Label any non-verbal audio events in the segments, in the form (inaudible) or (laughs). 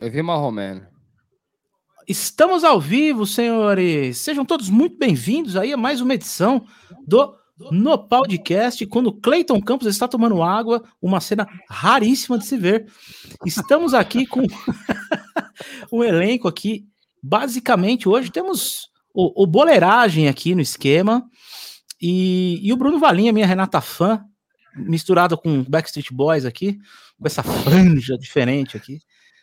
Eu vi Marromeno. Estamos ao vivo, senhores. Sejam todos muito bem-vindos aí a mais uma edição do No Podcast, quando Cleiton Campos está tomando água, uma cena raríssima de se ver. Estamos aqui com (laughs) um elenco aqui. Basicamente, hoje temos o, o Boleiragem aqui no esquema e, e o Bruno Valinha, minha Renata fã, misturado com Backstreet Boys aqui, com essa franja diferente aqui.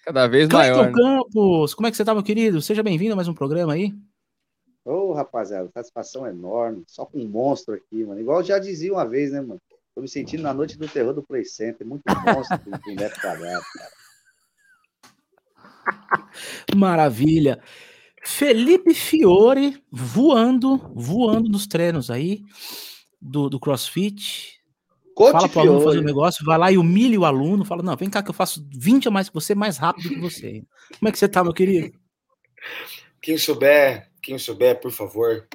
Cada vez Clayton maior. Né? Campos, como é que você tá, meu querido? Seja bem-vindo a mais um programa aí. Ô, oh, rapaziada, satisfação enorme. Só com um monstro aqui, mano. Igual eu já dizia uma vez, né, mano? Tô me sentindo na noite do terror do Play Center. Muito monstro o Neto Cagado, cara. (laughs) Maravilha. Felipe Fiore voando, voando nos treinos aí do, do CrossFit. Coach fala para o aluno fazer o um negócio, vai lá e humilha o aluno, fala, não, vem cá que eu faço 20 a mais que você, mais rápido que você. Como é que você tá, meu querido? Quem souber, quem souber, por favor.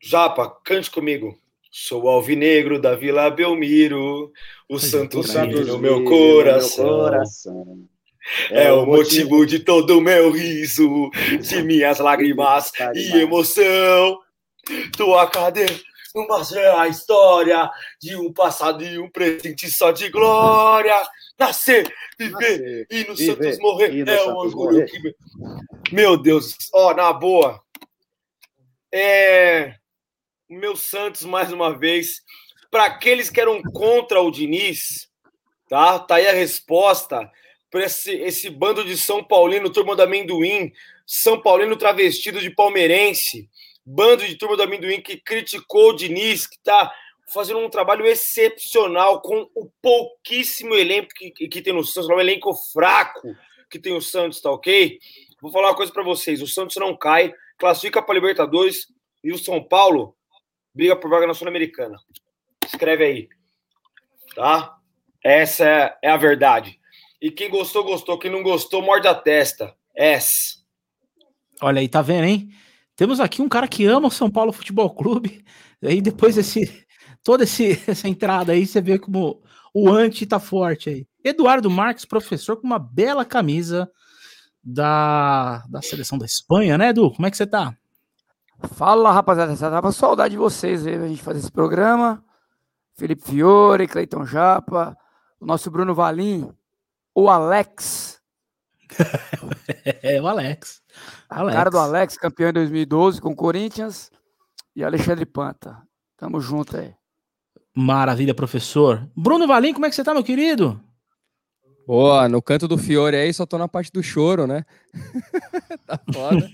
Japa, cante comigo. Sou alvinegro da Vila Belmiro, o Santo Santos no meu coração. Meu coração. É, é o motivo, motivo de todo o meu riso, de (laughs) minhas lágrimas e emoção. Tua cadeira mas é a história de um passado e um presente só de glória. Nascer, viver Nascer, e no viver, Santos morrer é um orgulho que. Meu Deus, ó, na boa. É. O meu Santos, mais uma vez. Para aqueles que eram contra o Diniz, tá? Tá aí a resposta para esse, esse bando de São Paulino, turma do amendoim, São Paulino travestido de palmeirense bando de turma do amendoim que criticou o Diniz, que está fazendo um trabalho excepcional com o pouquíssimo elenco que, que tem no Santos, um elenco fraco que tem o Santos, tá ok? Vou falar uma coisa para vocês: o Santos não cai, classifica para Libertadores e o São Paulo briga por vaga na Sul-Americana. Escreve aí, tá? Essa é, é a verdade. E quem gostou, gostou. Quem não gostou, morde a testa. S. Olha aí, tá vendo, hein? Temos aqui um cara que ama o São Paulo Futebol Clube. Aí depois desse toda esse, (laughs) essa entrada aí, você vê como o anti tá forte aí. Eduardo Marques, professor com uma bela camisa da, da seleção da Espanha, né, Edu? Como é que você tá? Fala, rapaziada. Eu tava saudade de vocês aí, a gente fazer esse programa. Felipe Fiore, Cleiton Japa, o nosso Bruno Valim, o Alex. (laughs) é, o Alex. A Alex. cara do Alex, campeão em 2012 com o Corinthians. E Alexandre Panta. Tamo junto aí. Maravilha, professor. Bruno Valim, como é que você tá, meu querido? Boa, no canto do Fiore aí, só tô na parte do choro, né? (laughs) tá foda.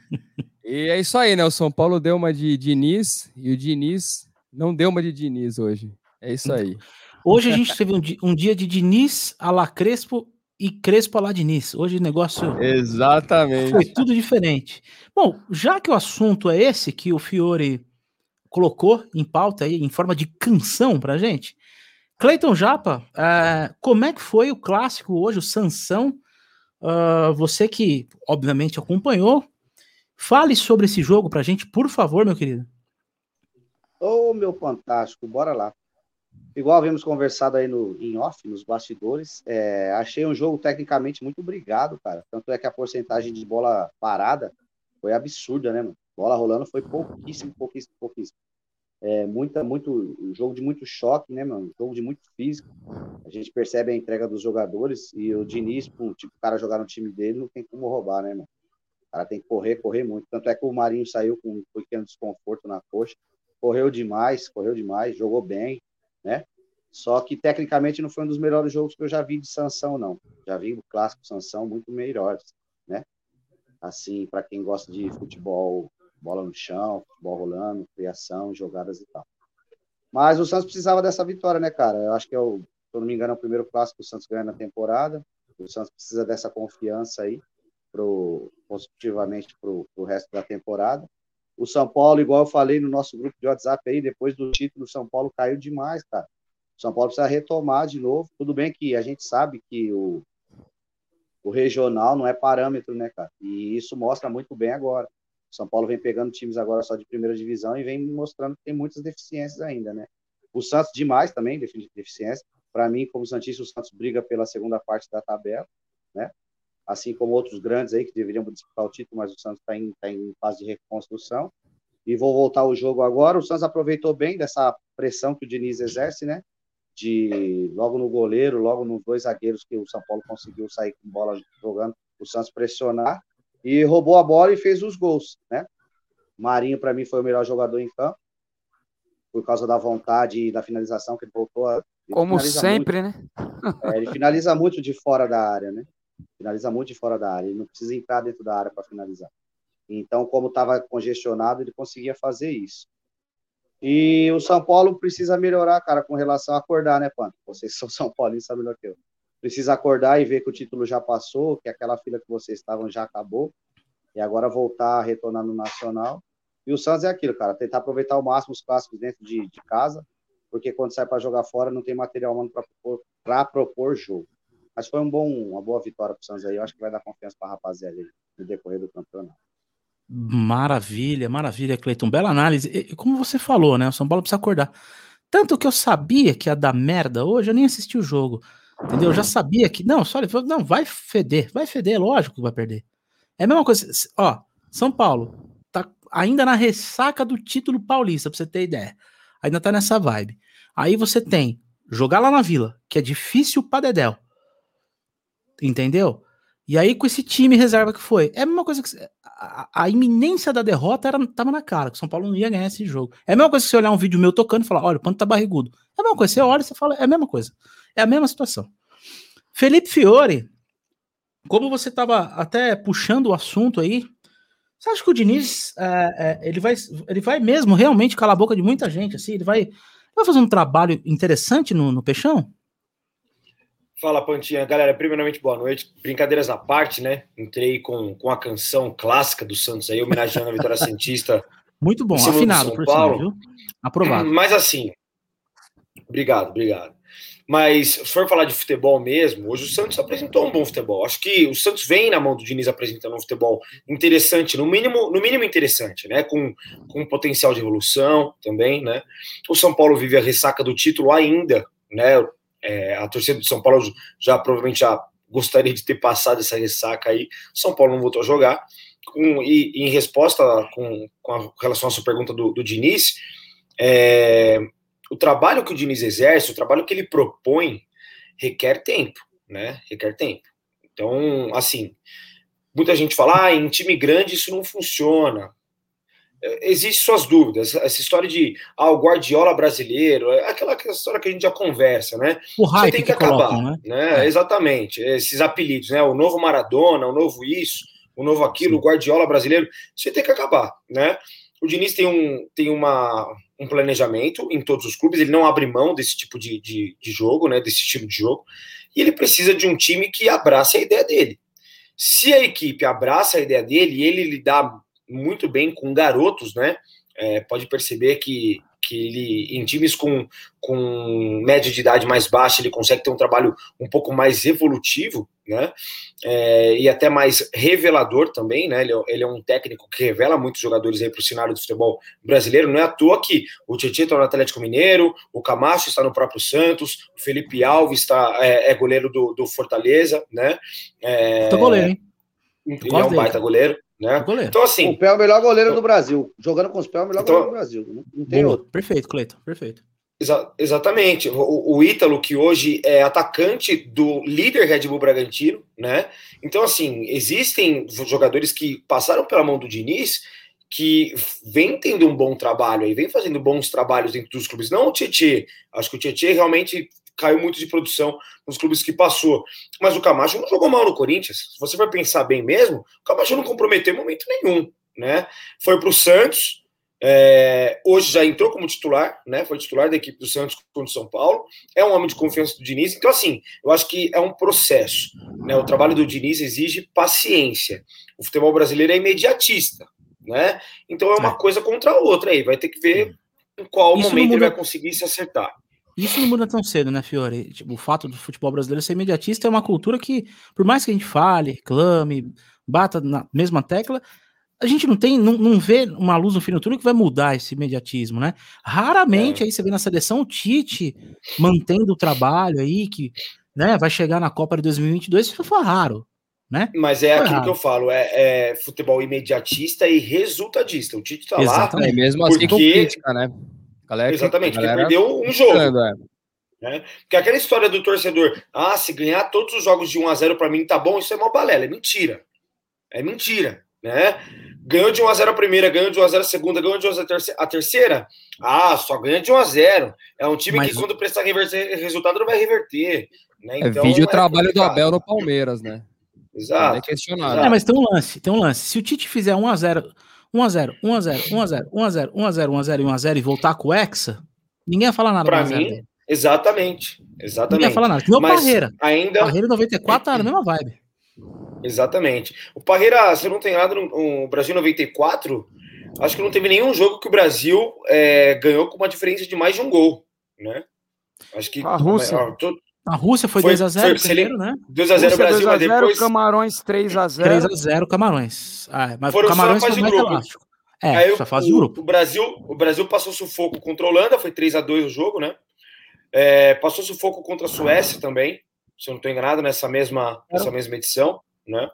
(laughs) e é isso aí, né? O São Paulo deu uma de Diniz e o Diniz não deu uma de Diniz hoje. É isso aí. Hoje a gente teve um, dia, um dia de Diniz, Ala Crespo e Crespo Diniz. Hoje o negócio. Exatamente. Foi tudo diferente. Bom, já que o assunto é esse que o Fiore colocou em pauta aí, em forma de canção pra gente. Cleiton Japa, uh, como é que foi o clássico hoje, o Sansão? Uh, você que, obviamente, acompanhou, fale sobre esse jogo pra gente, por favor, meu querido. Ô, oh, meu fantástico, bora lá. Igual havíamos conversado aí no, em off, nos bastidores, é, achei um jogo tecnicamente muito obrigado, cara. Tanto é que a porcentagem de bola parada foi absurda, né, mano? Bola rolando foi pouquíssimo, pouquíssimo, pouquíssimo. É, muita, muito, um jogo de muito choque, né, mano? jogo de muito físico. A gente percebe a entrega dos jogadores e o Diniz, pum, tipo, o cara jogar no time dele, não tem como roubar, né, mano? O cara tem que correr, correr muito. Tanto é que o Marinho saiu com um pequeno desconforto na coxa. Correu demais, correu demais, jogou bem né? Só que tecnicamente não foi um dos melhores jogos que eu já vi de sanção, não. Já vi o clássico sanção muito melhores, né? Assim, para quem gosta de futebol, bola no chão, futebol rolando, criação, jogadas e tal. Mas o Santos precisava dessa vitória, né, cara? Eu acho que, é o, se eu não me engano, é o primeiro clássico que o Santos ganha na temporada. O Santos precisa dessa confiança aí, pro, positivamente para o resto da temporada. O São Paulo, igual eu falei no nosso grupo de WhatsApp aí, depois do título, o São Paulo caiu demais, cara. O São Paulo precisa retomar de novo. Tudo bem que a gente sabe que o, o regional não é parâmetro, né, cara? E isso mostra muito bem agora. O São Paulo vem pegando times agora só de primeira divisão e vem mostrando que tem muitas deficiências ainda, né? O Santos demais também, deficiência. Para mim, como Santista, o Santos briga pela segunda parte da tabela, né? Assim como outros grandes aí que deveriam disputar o título, mas o Santos está em, tá em fase de reconstrução. E vou voltar ao jogo agora. O Santos aproveitou bem dessa pressão que o Diniz exerce, né? De logo no goleiro, logo nos dois zagueiros que o São Paulo conseguiu sair com bola jogando, o Santos pressionar e roubou a bola e fez os gols, né? Marinho para mim foi o melhor jogador em campo por causa da vontade e da finalização que ele voltou a. Ele Como sempre, muito. né? É, ele finaliza muito de fora da área, né? Finaliza muito de fora da área. Ele não precisa entrar dentro da área para finalizar. Então, como estava congestionado, ele conseguia fazer isso. E o São Paulo precisa melhorar, cara, com relação a acordar, né, Panto? Vocês são (laughs) São Paulo e sabem melhor que eu. Precisa acordar e ver que o título já passou, que aquela fila que vocês estavam já acabou, e agora voltar a retornar no Nacional. E o Santos é aquilo, cara, tentar aproveitar ao máximo os clássicos dentro de, de casa, porque quando sai para jogar fora não tem material humano para propor, propor jogo. Mas foi um bom, uma boa vitória para o Santos aí. Eu acho que vai dar confiança para a rapaziada no decorrer do campeonato. Maravilha, maravilha, Cleiton. Bela análise. E, como você falou, né? O São Paulo precisa acordar. Tanto que eu sabia que ia dar merda hoje, eu nem assisti o jogo. Entendeu? Eu já sabia que. Não, só ele falou, não, vai feder, vai feder, lógico que vai perder. É a mesma coisa. Ó, São Paulo tá ainda na ressaca do título paulista, pra você ter ideia. Ainda tá nessa vibe. Aí você tem jogar lá na vila, que é difícil pra Dedéu. Entendeu? E aí, com esse time reserva que foi, é a mesma coisa que. A, a iminência da derrota era, tava na cara, que o São Paulo não ia ganhar esse jogo. É a mesma coisa que você olhar um vídeo meu tocando e falar: olha, o Panto tá barrigudo. É a mesma coisa, você olha e você fala: é a mesma coisa. É a mesma situação. Felipe Fiore, como você tava até puxando o assunto aí, você acha que o Diniz é, é, ele, vai, ele vai mesmo realmente calar a boca de muita gente? Assim, ele vai, vai fazer um trabalho interessante no, no Peixão? Fala, Pantinha. Galera, primeiramente, boa noite. Brincadeiras à parte, né? Entrei com, com a canção clássica do Santos aí, homenageando a Vitória Santista. (laughs) Muito bom, afinado, por Paulo. Cima, viu? Aprovado. Mas assim, obrigado, obrigado. Mas se for falar de futebol mesmo, hoje o Santos apresentou um bom futebol. Acho que o Santos vem na mão do Diniz apresentando um futebol interessante, no mínimo, no mínimo interessante, né? Com, com potencial de evolução também, né? O São Paulo vive a ressaca do título ainda, né? É, a torcida do São Paulo já provavelmente já gostaria de ter passado essa ressaca aí. São Paulo não voltou a jogar. Com, e, e, em resposta com, com a, relação à sua pergunta do, do Diniz, é, o trabalho que o Diniz exerce, o trabalho que ele propõe, requer tempo, né? Requer tempo. Então, assim, muita gente fala, ah, em time grande isso não funciona. É, Existem suas dúvidas. Essa história de ah, o Guardiola brasileiro, é aquela, aquela história que a gente já conversa, né? O hype Você tem que, que acabar, colocam, né? né? É. Exatamente. Esses apelidos, né? O novo Maradona, o novo isso, o novo aquilo, Sim. o Guardiola brasileiro, você tem que acabar, né? O Diniz tem, um, tem uma, um planejamento em todos os clubes, ele não abre mão desse tipo de, de, de jogo, né? Desse estilo de jogo, e ele precisa de um time que abrace a ideia dele. Se a equipe abraça a ideia dele e ele lidar muito bem com garotos, né? É, pode perceber que, que ele, em times com, com média de idade mais baixa, ele consegue ter um trabalho um pouco mais evolutivo, né? É, e até mais revelador também, né? Ele, é, ele é um técnico que revela muitos jogadores aí para o cenário do futebol brasileiro. Não é à toa que o Tietchan está no Atlético Mineiro, o Camacho está no próprio Santos, o Felipe Alves está, é, é goleiro do, do Fortaleza, né? É, goleiro, hein? Ele é um baita goleiro. Né? Então, assim. O Pé é o melhor goleiro do Brasil. Jogando com os pés é o melhor então, goleiro do Brasil. Não, tem boa. outro. Perfeito, Cleiton, perfeito. Exa exatamente. O, o Ítalo, que hoje é atacante do líder Red Bull Bragantino, né? Então, assim, existem jogadores que passaram pela mão do Diniz que vem tendo um bom trabalho aí, vem fazendo bons trabalhos dentro dos clubes. Não o Tietê. Acho que o Tietê realmente caiu muito de produção nos clubes que passou. Mas o Camacho não jogou mal no Corinthians. Se você vai pensar bem mesmo, o Camacho não comprometeu em momento nenhum. Né? Foi para o Santos, é, hoje já entrou como titular, né? Foi titular da equipe do Santos contra o São Paulo. É um homem de confiança do Diniz. Então, assim, eu acho que é um processo. Né? O trabalho do Diniz exige paciência. O futebol brasileiro é imediatista, né? Então é uma é. coisa contra a outra aí. Vai ter que ver em qual Isso momento ele vai conseguir se acertar. Isso não muda tão cedo, né, Fiore? Tipo, o fato do futebol brasileiro ser imediatista é uma cultura que, por mais que a gente fale, reclame, bata na mesma tecla, a gente não tem, não, não vê uma luz no fim do túnel que vai mudar esse imediatismo, né? Raramente é. aí você vê na seleção o Tite mantendo o trabalho aí, que né, vai chegar na Copa de 2022, isso foi raro. né? Mas é Tá aquilo errado. que eu falo, é, é futebol imediatista e resultadista. O Tite tá lá, Exatamente. É, mesmo assim com Porque- crítica, né? Galera, exatamente, porque galera perdeu um jogo. é. Porque aquela história do torcedor, ah, se ganhar todos os jogos de 1 a 0 para mim tá bom, isso é uma balela, é mentira. É mentira, né? Ganhou de 1 a 0 a primeira, ganhou de 1 a 0 a segunda, ganhou de 1 a 0 a terceira. Ah, só ganha de 1 a 0. É um time Mas- que quando prestar reverter resultado não vai reverter, né? É vídeo o trabalho do complicado. Abel no Palmeiras, né? Não é Exato. questionado. É, mas tem um lance, tem um lance. Se o Tite fizer 1x0, 1x0, 1x0, 1x0, 1x0, 1x0, 1x0 e 1x0 e voltar com o Hexa, ninguém ia falar nada Pra do 1x0 mim, dele. Exatamente. Ninguém ia Exatamente. falar nada. Meu Mas Parreira. ainda Parreira 94 tá na mesma vibe. Exatamente. O Parreira, se eu não tenho nada, no, Brasil 94, acho que não teve nenhum jogo que o Brasil é, ganhou com uma diferença de mais de um gol, né? Acho que A Rússia. ó, to- A Rússia foi, Foi- 2x0 foi- primeiro, né? 2 a 0 Rússia Brasil, mas 2 a 0, depois Camarões 3x0. 3x0 Camarões. Ah, mas Foram o só Camarões fase foi de mais grupo. elástico. É, aí só o, fase de o- grupo. o Brasil, o Brasil passou sufoco contra a Holanda, foi 3 a 2 o jogo, né? É, passou sufoco contra a Suécia também, se eu não estou enganado, nessa mesma, nessa mesma edição, né?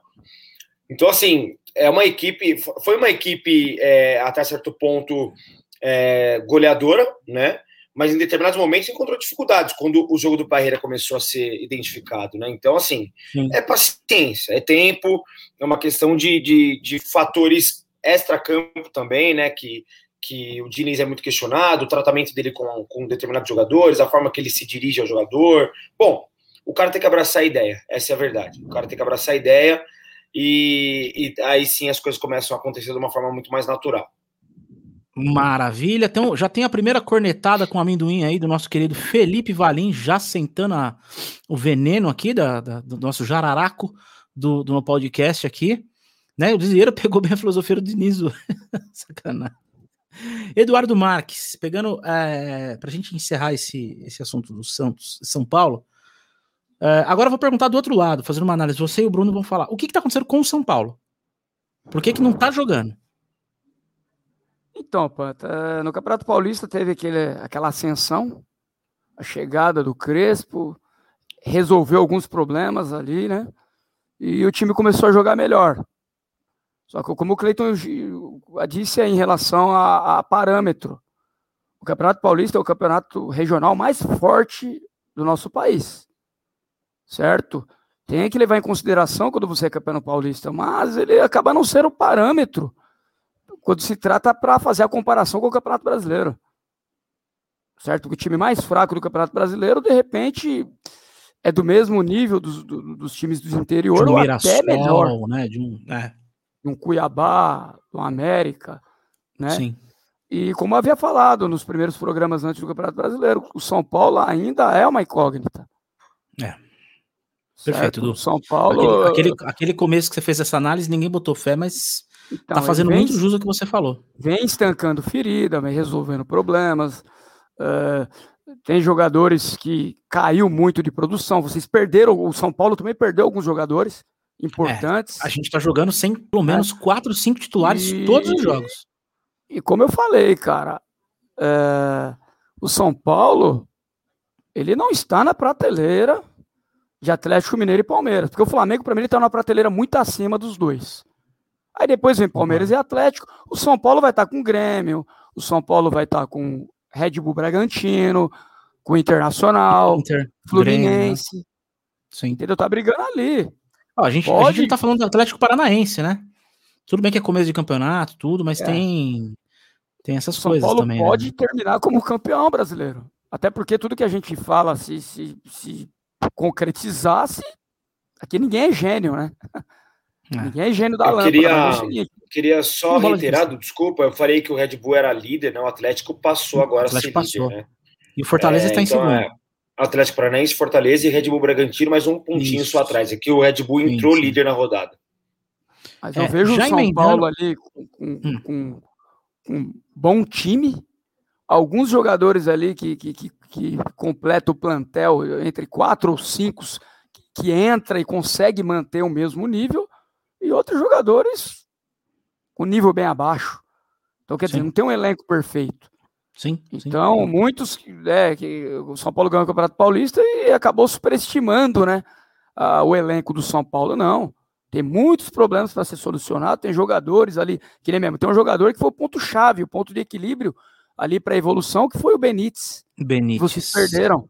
Então, assim, é uma equipe, foi uma equipe é, até certo ponto é, goleadora, né? Mas em determinados momentos encontrou dificuldades quando o jogo do Parreira começou a ser identificado, né? Então, assim, Sim. é paciência, é tempo, é uma questão de, de, de fatores extra-campo também, né? Que, que o Diniz é muito questionado, o tratamento dele com, com determinados jogadores, a forma que ele se dirige ao jogador. Bom, o cara tem que abraçar a ideia, essa é a verdade. O cara tem que abraçar a ideia e, e aí sim as coisas começam a acontecer de uma forma muito mais natural. Maravilha. Então, já tem a primeira cornetada com amendoim aí do nosso querido Felipe Valim, já sentando a- o veneno aqui da, da- do nosso jararaco do, do podcast aqui. Né? O Desieiro (laughs) pegou bem a filosofia do Diniz. (laughs) Sacanagem. Eduardo Marques, pegando é, para a gente encerrar esse, esse assunto do Santos, São Paulo. é, agora eu vou perguntar do outro lado, fazendo uma análise. Você e o Bruno vão falar. O que está acontecendo com o São Paulo? Por que, que não tá jogando? Então, Panta, eh, no Campeonato Paulista teve aquele, aquela ascensão, a chegada do Crespo, resolveu alguns problemas ali, né? E o time começou a jogar melhor. Só que, como o Cleiton disse aí em relação a, a parâmetro, o Campeonato Paulista é o campeonato regional mais forte do nosso país. Certo? Tem que levar em consideração quando você é campeão paulista, mas ele acaba não sendo o parâmetro quando se trata para fazer a comparação com o Campeonato Brasileiro. Certo? O time mais fraco do Campeonato Brasileiro, de repente, é do mesmo nível dos, do- dos times do interior, de um ou até melhor. Né? De um, é, um Cuiabá, de um América, né? sim. E como eu havia falado nos primeiros programas antes do Campeonato Brasileiro, o São Paulo ainda é uma incógnita. É. Certo? Perfeito, Du. O São Paulo. Aquele, aquele, aquele começo que você fez essa análise, ninguém botou fé, mas então, tá fazendo vem muito jus ao que você falou. vem estancando ferida, vem resolvendo problemas. eh, tem jogadores que caiu muito de produção. Vocês perderam, o São Paulo também perdeu alguns jogadores importantes. A gente tá jogando sem pelo menos quatro, cinco titulares E- todos os jogos. E como eu falei, cara, o São Paulo ele não está na prateleira de Atlético Mineiro e Palmeiras, porque o Flamengo para mim ele está na prateleira muito acima dos dois. Aí depois vem Palmeiras e Atlético. O São Paulo vai estar com o Grêmio, o São Paulo vai estar com Red Bull Bragantino, com o Internacional, Inter, Grêmio, né? Fluminense, Sim. entendeu? Tá brigando ali. Ó, a, gente, a Pode- gente não tá falando do Atlético Paranaense, né? Tudo bem que é começo de campeonato, tudo, mas É. tem tem essas São coisas Paulo também. né? pode terminar como campeão brasileiro. Até porque tudo que a gente fala, se, se, se concretizasse, aqui ninguém é gênio, né? (laughs) É. Ninguém é gênio da Eu lâmpada. queria- é o Queria só bola de reiterar, desculpa, eu falei que o Red Bull era líder, né? O Atlético passou agora a ser Atlético passou. líder, né? E o Fortaleza É, está em então, segundo. é, Atlético Paranaense, Fortaleza e Red Bull Bragantino, mais um pontinho Isso. só atrás. Aqui o Red Bull entrou sim. líder na rodada. Mas É, eu vejo o São emendando- Paulo ali com, com, Hum. com- com um bom time, alguns jogadores ali que, que, que, que completam o plantel entre quatro ou cinco que, que entra e consegue manter o mesmo nível, e outros jogadores com nível bem abaixo. Então, quer dizer, Sim. não tem um elenco perfeito. Sim, sim. Então, muitos, é, que o São Paulo ganhou o Campeonato Paulista e acabou superestimando, né, ah, o elenco do São Paulo. Não, Tem muitos problemas para ser solucionado. Tem jogadores ali, que nem mesmo. Tem um jogador que foi o ponto-chave, o ponto de equilíbrio ali para a evolução, que foi o Benítez. Benítez. Vocês perderam.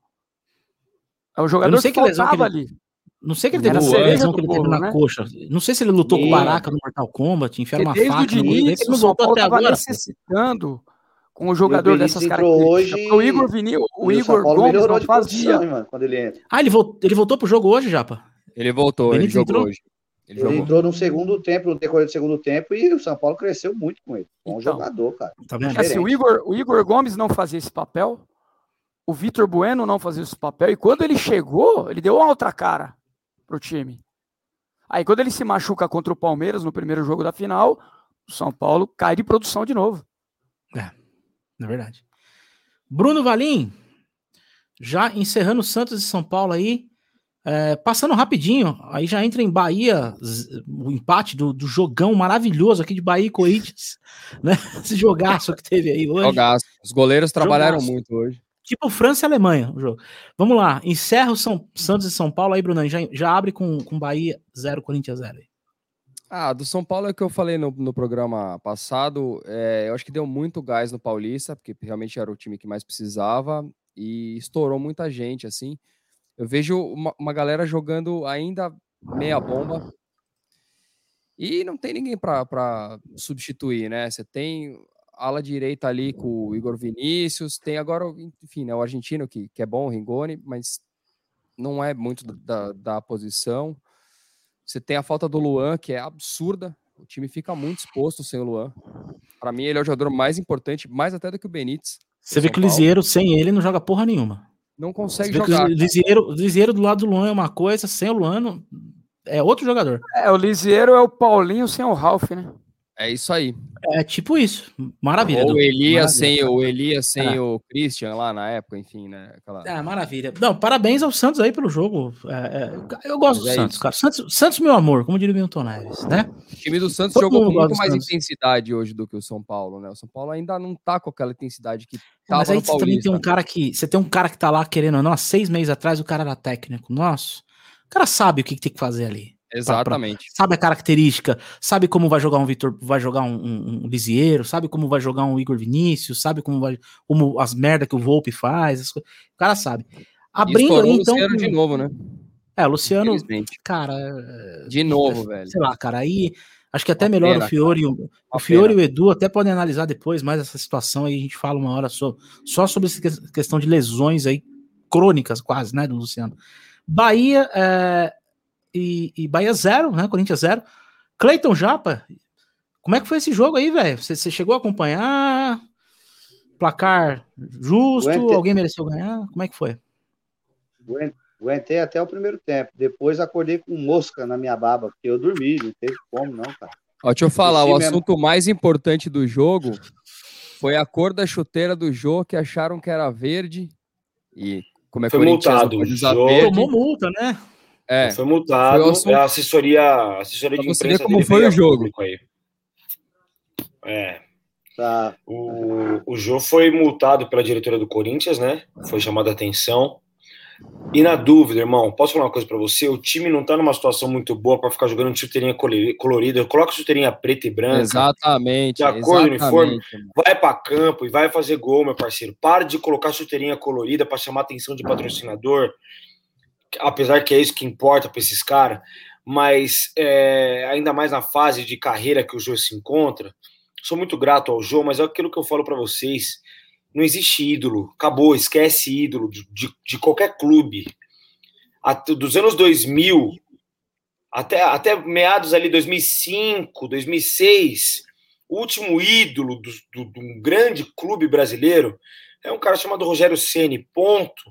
É o jogador sei que, lesão que faltava ele- ali. Não sei que ele teve Era uma lesão que ele teve na né? coxa. Não sei se ele lutou com o. Baraka no Mortal Kombat, enfiaram uma desde o faca no Diniz, ele o não São voltou Paulo até estava agora. necessitando com o jogador dessas características. hoje o Igor Vini, o E Igor Gomes não de fazia. posição, mano, quando ele entra. Ah, ele voltou, ele voltou pro jogo hoje, Japa? Ele voltou, ele Benítez jogou entrou? hoje. Ele Ele jogou. entrou no segundo tempo, no decorrer do segundo tempo, e o São Paulo cresceu muito com ele. Bom Então. jogador, cara. Tá vendo? Assim, o, Igor, o Igor Gomes não fazia esse papel, o Vitor Bueno não fazia esse papel, e quando ele chegou, ele deu uma outra cara pro time. Aí quando ele se machuca contra o Palmeiras no primeiro jogo da final, o São Paulo cai de produção de novo. É verdade. Bruno Valim, já encerrando Santos e São Paulo aí, é, passando rapidinho, aí já entra em Bahia o empate do, do jogão maravilhoso aqui de Bahia e Corinthians, (laughs) né? Esse jogaço que teve aí hoje. Jogaço. Os goleiros trabalharam Jogaço. muito hoje. Tipo França e Alemanha o jogo. Vamos lá, encerra o São, Santos e São Paulo aí, Bruno, já, já abre com, com Bahia 0, Corinthians 0. aí. Ah, do São Paulo é o que eu falei no, no programa passado. é, eu acho que deu muito gás no Paulista, porque realmente era o time que mais precisava e estourou muita gente, assim. Eu vejo uma, uma galera jogando ainda meia bomba e não tem ninguém para substituir, né? Você tem ala direita ali com o Igor Vinícius, tem agora, o- enfim, né, o argentino que, que é bom, o Ringoni, mas não é muito da, da posição. Você tem a falta do Luan, que é absurda. O time fica muito exposto sem o Luan. Para mim, ele é o jogador mais importante, mais até do que o Benítez. Você vê que o. Lisieiro, sem ele, não joga porra nenhuma. Não consegue jogar. o Lisieiro, o Lisieiro do lado do Luan é uma coisa, sem o Luan é outro jogador. É, o Lisieiro é o Paulinho sem o Ralf, né? É isso aí. É tipo isso. Maravilha. Ou o Elias sem, o Elias sem É. o Christian lá na época, enfim, né? Aquela... É, maravilha. Não, parabéns ao Santos aí pelo jogo. É, é, eu gosto do Mas é Santos, cara. Santos, Santos, meu amor, como diria o Milton Neves, né? O time do Santos Todo jogou com muito mais Santos. intensidade hoje do que o São Paulo, né? O São Paulo ainda não tá com aquela intensidade que Mas tava aí no você também tem um cara que. Você tem um cara que tá lá querendo não, há seis meses atrás o cara era técnico. Nossa. O cara sabe o que, que tem que fazer ali. Exatamente. Sabe a característica, sabe como vai jogar um Vitor, vai jogar um, um, um Lisieiro, sabe como vai jogar um Igor Vinícius, sabe como vai. Como as merda que o Volpe faz. O cara sabe. Abrindo aí, o então. Luciano de novo, né? É, o Luciano, cara. é, De novo, velho. Sei lá, cara, aí acho que até Uma melhor pena, o Fiore, e o, o Fiore e o Edu até podem analisar depois mais essa situação aí, a gente fala uma hora só, só sobre essa que- questão de lesões aí crônicas quase, né, do Luciano. Bahia é, e, e Bahia zero, né, Corinthians zero. Cleiton Japa, como é que foi esse jogo aí, velho? Você, você chegou a acompanhar? Placar justo? Aguentei. Alguém mereceu ganhar? Como é que foi? Aguen- Aguentei até o primeiro tempo. Depois acordei com mosca na minha baba, porque eu dormi, não teve como, não, cara. Ó, deixa eu falar, o assunto mais importante do jogo foi a cor da chuteira do Jô, que acharam que era verde. E como é Foi corintiano, multado. Tomou multa, né? É, Foi multado. Foi o assunto- é a assessoria, a assessoria de imprensa como dele foi o jogo. público Aí. É. Tá. O, o Jô foi multado pela diretora do Corinthians, né? Foi chamada a atenção. E na dúvida, irmão, posso falar uma coisa pra você? O time não tá numa situação muito boa pra ficar jogando de chuteirinha colori- colorida. Coloca chuteirinha preta e branca. exatamente. De acordo com o uniforme. exatamente, mano. Vai pra campo e vai fazer gol, meu parceiro. Para de colocar chuteirinha colorida pra chamar a atenção de patrocinador. Apesar que é isso que importa pra esses caras. Mas é, ainda mais na fase de carreira que o Jô se encontra. Sou muito grato ao Jô, mas é aquilo que eu falo pra vocês. Não existe ídolo. Acabou, esquece ídolo de, de, de qualquer clube. At- dos anos 2000 até, até meados ali 2005, 2006, o último ídolo do, do- de um grande clube brasileiro é um cara chamado Rogério Ceni. Ponto.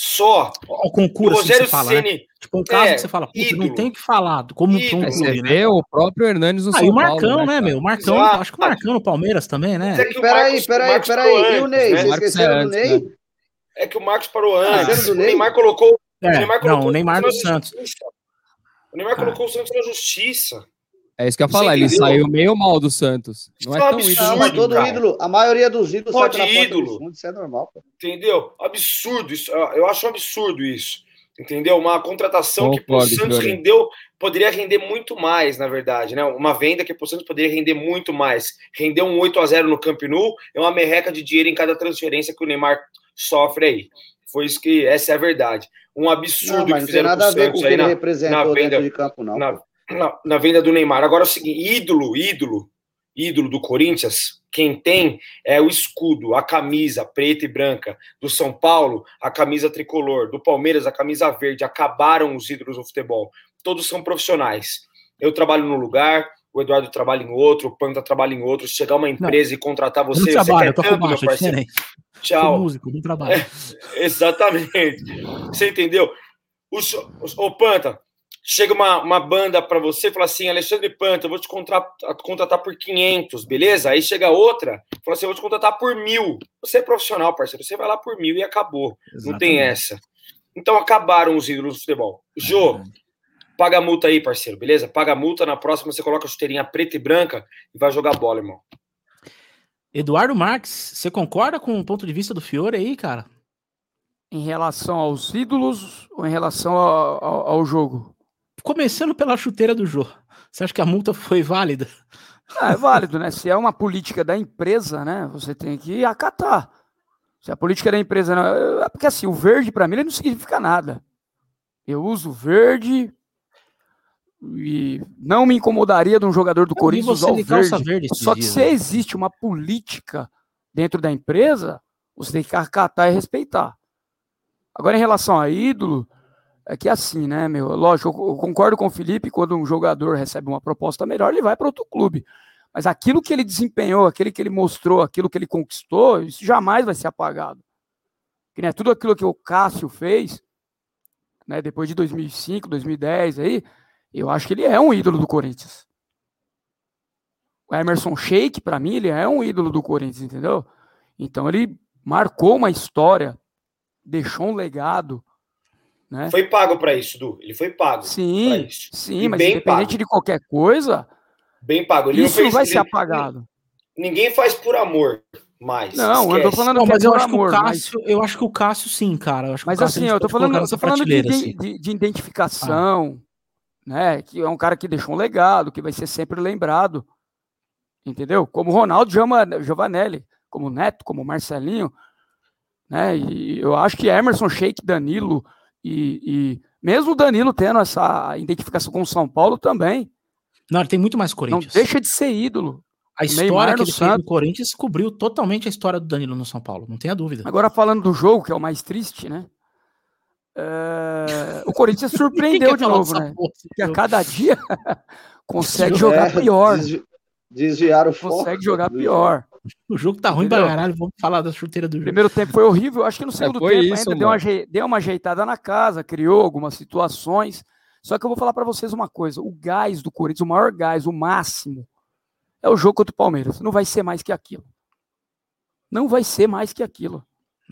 Só. O O concurso assim, que Rogério você fala, né? Ceni. Tipo, um caso É, que você fala, não tem o que falar, como um Ídolo. Você clube, né? vê o próprio Hernandes no Ah, São o Paulo. Marcão, né, cara? meu? O Marcão, Exato. acho que o Marcão no Palmeiras também, né? É que o Peraí, peraí, peraí. parou E o Ney? né? Vocês esqueceram é do Ney? né? É que o Marcos parou antes. o Ney? Neymar colocou. o É, Neymar não, colocou o Neymar o do Santos. O Neymar Cara. colocou o Santos na justiça. É isso que eu ia falar, ele saiu meio mal do Santos. Não é Isso é um tão ídolo. Não, Absurdo, todo cara. ídolo, a maioria dos ídolos Pode sai pela porta ídolo. dos fundos, isso é normal, pô. Entendeu? Absurdo isso. Eu acho um absurdo isso. Entendeu? Uma contratação que pro Santos rendeu, poderia render muito mais, na verdade, né? Uma venda que pro Santos poderia render muito mais. Rendeu um 8 a 0 no Camp Nou, é uma merreca de dinheiro em cada transferência que o Neymar sofre aí. Foi isso que essa é a verdade. Um absurdo não, mas que fizeram não tem nada a ver com o que ele na, representou na venda, de campo, não. Na, na, na, venda do Neymar. Agora é o seguinte, ídolo, ídolo, ídolo do Corinthians, quem tem é o escudo, a camisa preta e branca. Do São Paulo, a camisa tricolor. Do Palmeiras, a camisa verde. Acabaram os ídolos do futebol. Todos são profissionais. Eu trabalho num lugar, o Eduardo trabalha em outro, o Panta trabalha em outro. Se chegar uma empresa não, e contratar você, você trabalho, quer tanto, baixo, meu parceiro. Tchau. Sou músico, não (laughs) trabalho. É, exatamente. Você entendeu? O, o, o Panta, chega uma, uma banda para você e fala assim, Alexandre Panta, eu vou te contratar, contratar por 500, beleza? Aí chega outra, fala assim, eu vou te contratar por mil. Você é profissional, parceiro, você vai lá por mil e acabou. Exatamente. Não tem essa. Então acabaram os ídolos do futebol. Jô, paga a multa aí, parceiro, beleza? Paga a multa, na próxima você coloca a chuteirinha preta e branca e vai jogar bola, irmão. Eduardo Marques, você concorda com o ponto de vista do Fiore aí, cara? Em relação aos ídolos ou em relação ao, ao, ao jogo? Começando pela chuteira do Jô. Você acha que a multa foi válida? É, é válido, né? Se é uma política da empresa, né? Você tem que acatar. Se a política da empresa não. É porque assim, o verde para mim não significa nada. Eu uso verde e não me incomodaria de um jogador do Corinthians usar o verde. verde Só que se né? existe uma política dentro da empresa, você tem que acatar e respeitar. Agora, em relação a ídolo, é que é assim, né, meu? Lógico, eu concordo com o Felipe, quando um jogador recebe uma proposta melhor, ele vai para outro clube. Mas aquilo que ele desempenhou, aquele que ele mostrou, aquilo que ele conquistou, isso jamais vai ser apagado. Que, né, tudo aquilo que o Cássio fez, né, depois de 2005, 2010 aí, eu acho que ele é um ídolo do Corinthians. O Emerson Sheik, para mim, ele é um ídolo do Corinthians, entendeu? Então ele marcou uma história, deixou um legado, né? Foi pago para isso, Du. Ele foi pago. Sim, sim, e mas independente pago. de qualquer coisa, bem pago. Ele isso fez, vai ele, ser apagado. Ninguém faz por amor mais. Não, esquece. eu tô falando não, mas eu acho amor, que o Cássio, mas... eu acho que o Cássio sim, cara. mas assim, eu tô falando, eu tô falando de, assim. de, de, identificação, ah. né? Que é um cara que deixou um legado, que vai ser sempre lembrado. Entendeu? Como Ronaldo Giovanelli, como Neto, como Marcelinho, né? E eu acho que Emerson, Sheik, Danilo, e, e, mesmo o Danilo tendo essa identificação com o São Paulo também. Não, ele tem muito mais Corinthians. Não deixa de ser ídolo. A história que ele fez no Corinthians cobriu totalmente a história do Danilo no São Paulo, não tenha dúvida. Agora falando do jogo, que é o mais triste, né? É... O Corinthians (laughs) surpreendeu de novo, né? Porque a cada dia (laughs) consegue jogar é, pior. Desviar o foco. Consegue jogar pior. O jogo tá ruim pra caralho, vamos falar da chuteira do jogo. Primeiro tempo foi horrível, acho que no é, segundo é, tempo isso, ainda deu uma, deu uma ajeitada na casa, criou algumas situações. Só que eu vou falar para vocês uma coisa: o gás do Corinthians, o maior gás, o máximo, é o jogo contra o Palmeiras. Não vai ser mais que aquilo. Não vai ser mais que aquilo.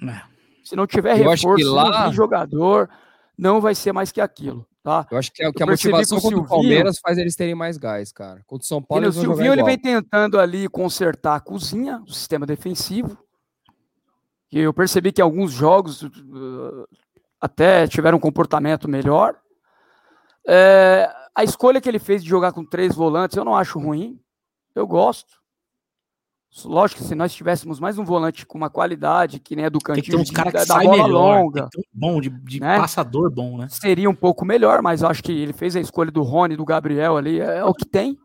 É. Se não tiver reforço, lá... jogador, não vai ser mais que aquilo. Tá? Eu acho que, é, que a motivação contra o Palmeiras faz eles terem mais gás, cara. Contra o São Paulo, o Silvinho ele vem tentando ali consertar a cozinha, o sistema defensivo. E eu percebi que alguns jogos uh, até tiveram um comportamento melhor. É, a escolha que ele fez de jogar com três volantes eu não acho ruim. Eu gosto. Lógico que se nós tivéssemos mais um volante com uma qualidade, que nem a do Cantinho, uns cara que da bola melhor, longa, bom, de, de né? passador bom, né? Seria um pouco melhor, mas eu acho que ele fez a escolha do Rony, do Gabriel ali, é, é o que tem.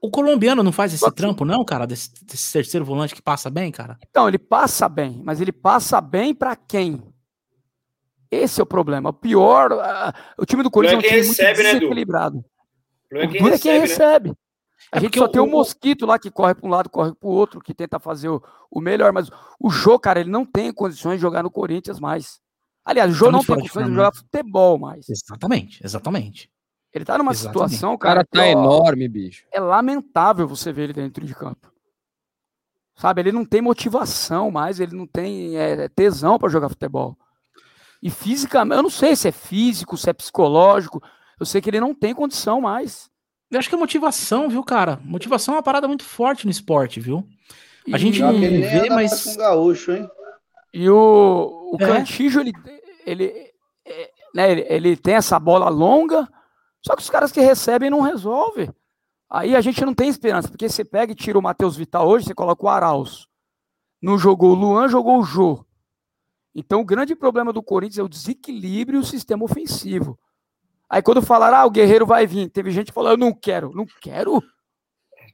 O colombiano não faz esse Só trampo, que... não, cara, desse, desse, terceiro volante que passa bem, cara? Então, ele passa bem, mas ele passa bem para quem? Esse é o problema. O pior, uh, o time do Corinthians é um time recebe, muito né, desequilibrado. O é quem, recebe, é quem recebe. Né? A é gente só o, tem um mosquito lá que corre para um lado, corre para o outro, que tenta fazer o, o, melhor, mas o Jô, cara, ele não tem condições de jogar no Corinthians mais. Aliás, o Jô tá não tem condições de jogar futebol mais. Exatamente, exatamente. Ele tá numa exatamente. situação, cara. O cara tá que, ó, enorme, bicho. É lamentável você ver ele dentro de campo. Sabe, ele não tem motivação mais, ele não tem é, tesão para jogar futebol. E fisicamente, eu não sei se é físico, se é psicológico, eu sei que ele não tem condição mais. Eu acho que é motivação, viu, cara? Motivação é uma parada muito forte no esporte, viu? A e gente não vê, mas. Com gaúcho, hein? E o, o é. Cantijo, ele, ele é, né, ele, ele tem essa bola longa, só que os caras que recebem não resolvem. Aí a gente não tem esperança, porque você pega e tira o Matheus Vital hoje, você coloca o Arauz. Não jogou o Luan, jogou o Jô. Então o grande problema do Corinthians é o desequilíbrio e o sistema ofensivo. Aí quando falaram, ah, o Guerreiro vai vir, teve gente que falou, eu não quero. Não quero?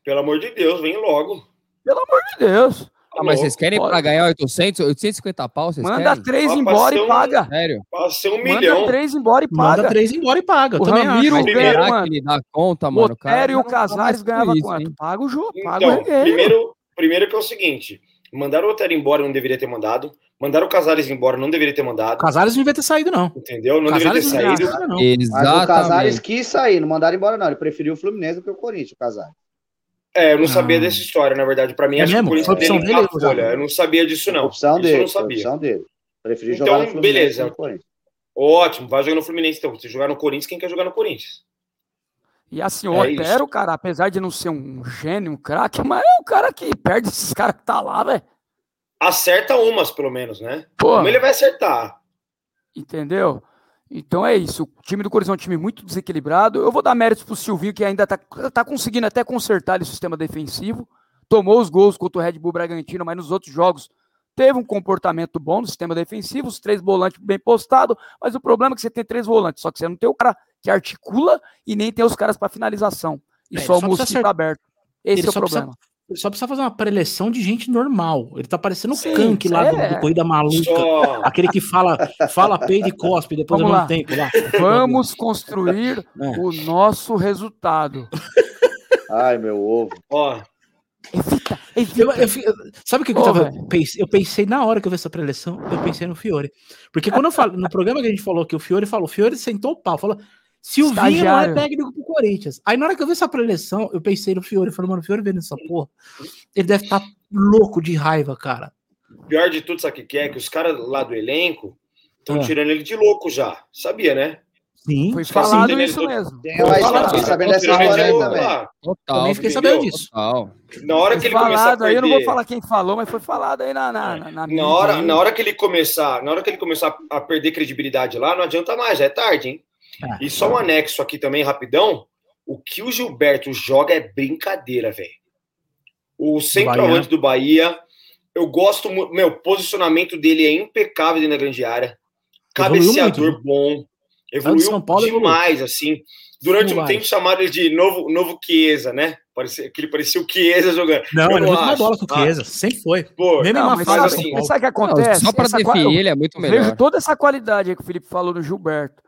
Pelo amor de Deus, vem logo. Pelo amor de Deus. Ah, mas vocês querem Pode. pra ganhar 800, 850 pau? Vocês Manda querem? três Ah, embora passou e um- paga. Sério? Pode ser um Manda milhão. três embora e Manda paga. três embora e paga. O também Ramiro acho. Primeiro- ganha quanto? que ele dá conta, O mano? O cara Otério e o tá Casares com ganhava isso, quanto? hein? Paga o jogo, paga o Então, Guerreiro. primeiro, primeiro que é o seguinte: mandaram o Otério embora, não deveria ter mandado. Mandaram o Casares embora, não deveria ter O mandado. Casares não devia ter saído, não. Entendeu? Não Casares deveria ter não saído. não. Mas o Casares quis sair, não mandaram embora, não. Ele preferiu o Fluminense do que o Corinthians, o Casares. É, eu não sabia Ah. dessa história, na verdade. Pra mim, É acho mesmo? que o Foi Corinthians opção dele dele, a folha. Eu não sabia disso, não. opção Isso eu dele, não sabia. opção dele. Preferiu Então, jogar no Fluminense beleza. no Corinthians. Ótimo, vai jogar no Fluminense então. Se jogar no Corinthians, quem quer jogar no Corinthians? E assim, o É Otero, isso. cara, apesar de não ser um gênio, um craque, mas é o cara que perde esses caras que tá lá, velho. Acerta umas, pelo menos, né? Pô, Como ele vai acertar? entendeu? Então é isso. O time do Corinthians é um time muito desequilibrado. Eu vou dar méritos pro Silvinho, que ainda tá, tá conseguindo até consertar o sistema defensivo. Tomou os gols contra o Red Bull Bragantino, mas nos outros jogos teve um comportamento bom no sistema defensivo, os três volantes bem postados, mas o problema é que você tem três volantes, só que você não tem o cara que articula e nem tem os caras para finalização. E É, só o mosquito acertar. aberto. Esse Ele é o só precisa- problema. Ele só precisa fazer uma preleção de gente normal. Ele tá parecendo o Kank lá do, é. do Corrida Maluca. Só. Aquele que fala, fala peido e cospe depois Vamos eu lá. não tempo lá. Vamos construir É. o nosso resultado. Ai, meu ovo. Ó, Evita, Eu, evita. eu fi- sabe o que, que eu tava pensei, Eu pensei na hora que eu vi essa preleção, eu pensei no Fiore. Porque quando eu falo, no programa que a gente falou que o Fiore falou, o Fiore sentou o pau, falou: Silvinho não é técnico pro Corinthians. Aí na hora que eu vi essa preleção, eu pensei no Fiore, falei, mano, o Fiore vendo essa porra, ele deve estar louco de raiva, cara. pior de tudo, sabe o que que é? Que os caras lá do elenco estão Ah. tirando ele de louco já. Sabia, né? Sim. Foi sim. falado ele- isso mesmo. Uma história, falado. fiquei sabendo dessa história aí também. Total. Também fiquei entendeu? sabendo disso. Total. Na hora que Foi ele começar a falado aí, eu não vou perder- falar quem falou, mas foi falado aí na, na, na, na Na hora, aí. na hora que ele começar, na hora que ele começar a perder credibilidade lá, não adianta mais, já é tarde, hein? É. E só um anexo aqui também, rapidão. O que o Gilberto joga é brincadeira, velho. O centroavante do Bahia, eu gosto muito. Meu, o posicionamento dele é impecável dentro da grande área. Evoluiu Cabeceador muito, bom. de Evoluiu São Paulo demais, assim. Durante um Demais. tempo chamaram ele de novo, novo Chiesa, né? Parecia, que ele parecia o Chiesa jogando. Não, Eu ele é não muito mais bola que o tá? Chiesa, sempre foi. Pô, Mesmo Não, uma mas sabe, assim, Paulo. sabe o que Não, acontece? só pra Essa qua- definir eu ele é muito Vejo melhor. toda essa qualidade aí que o Felipe falou no Gilberto.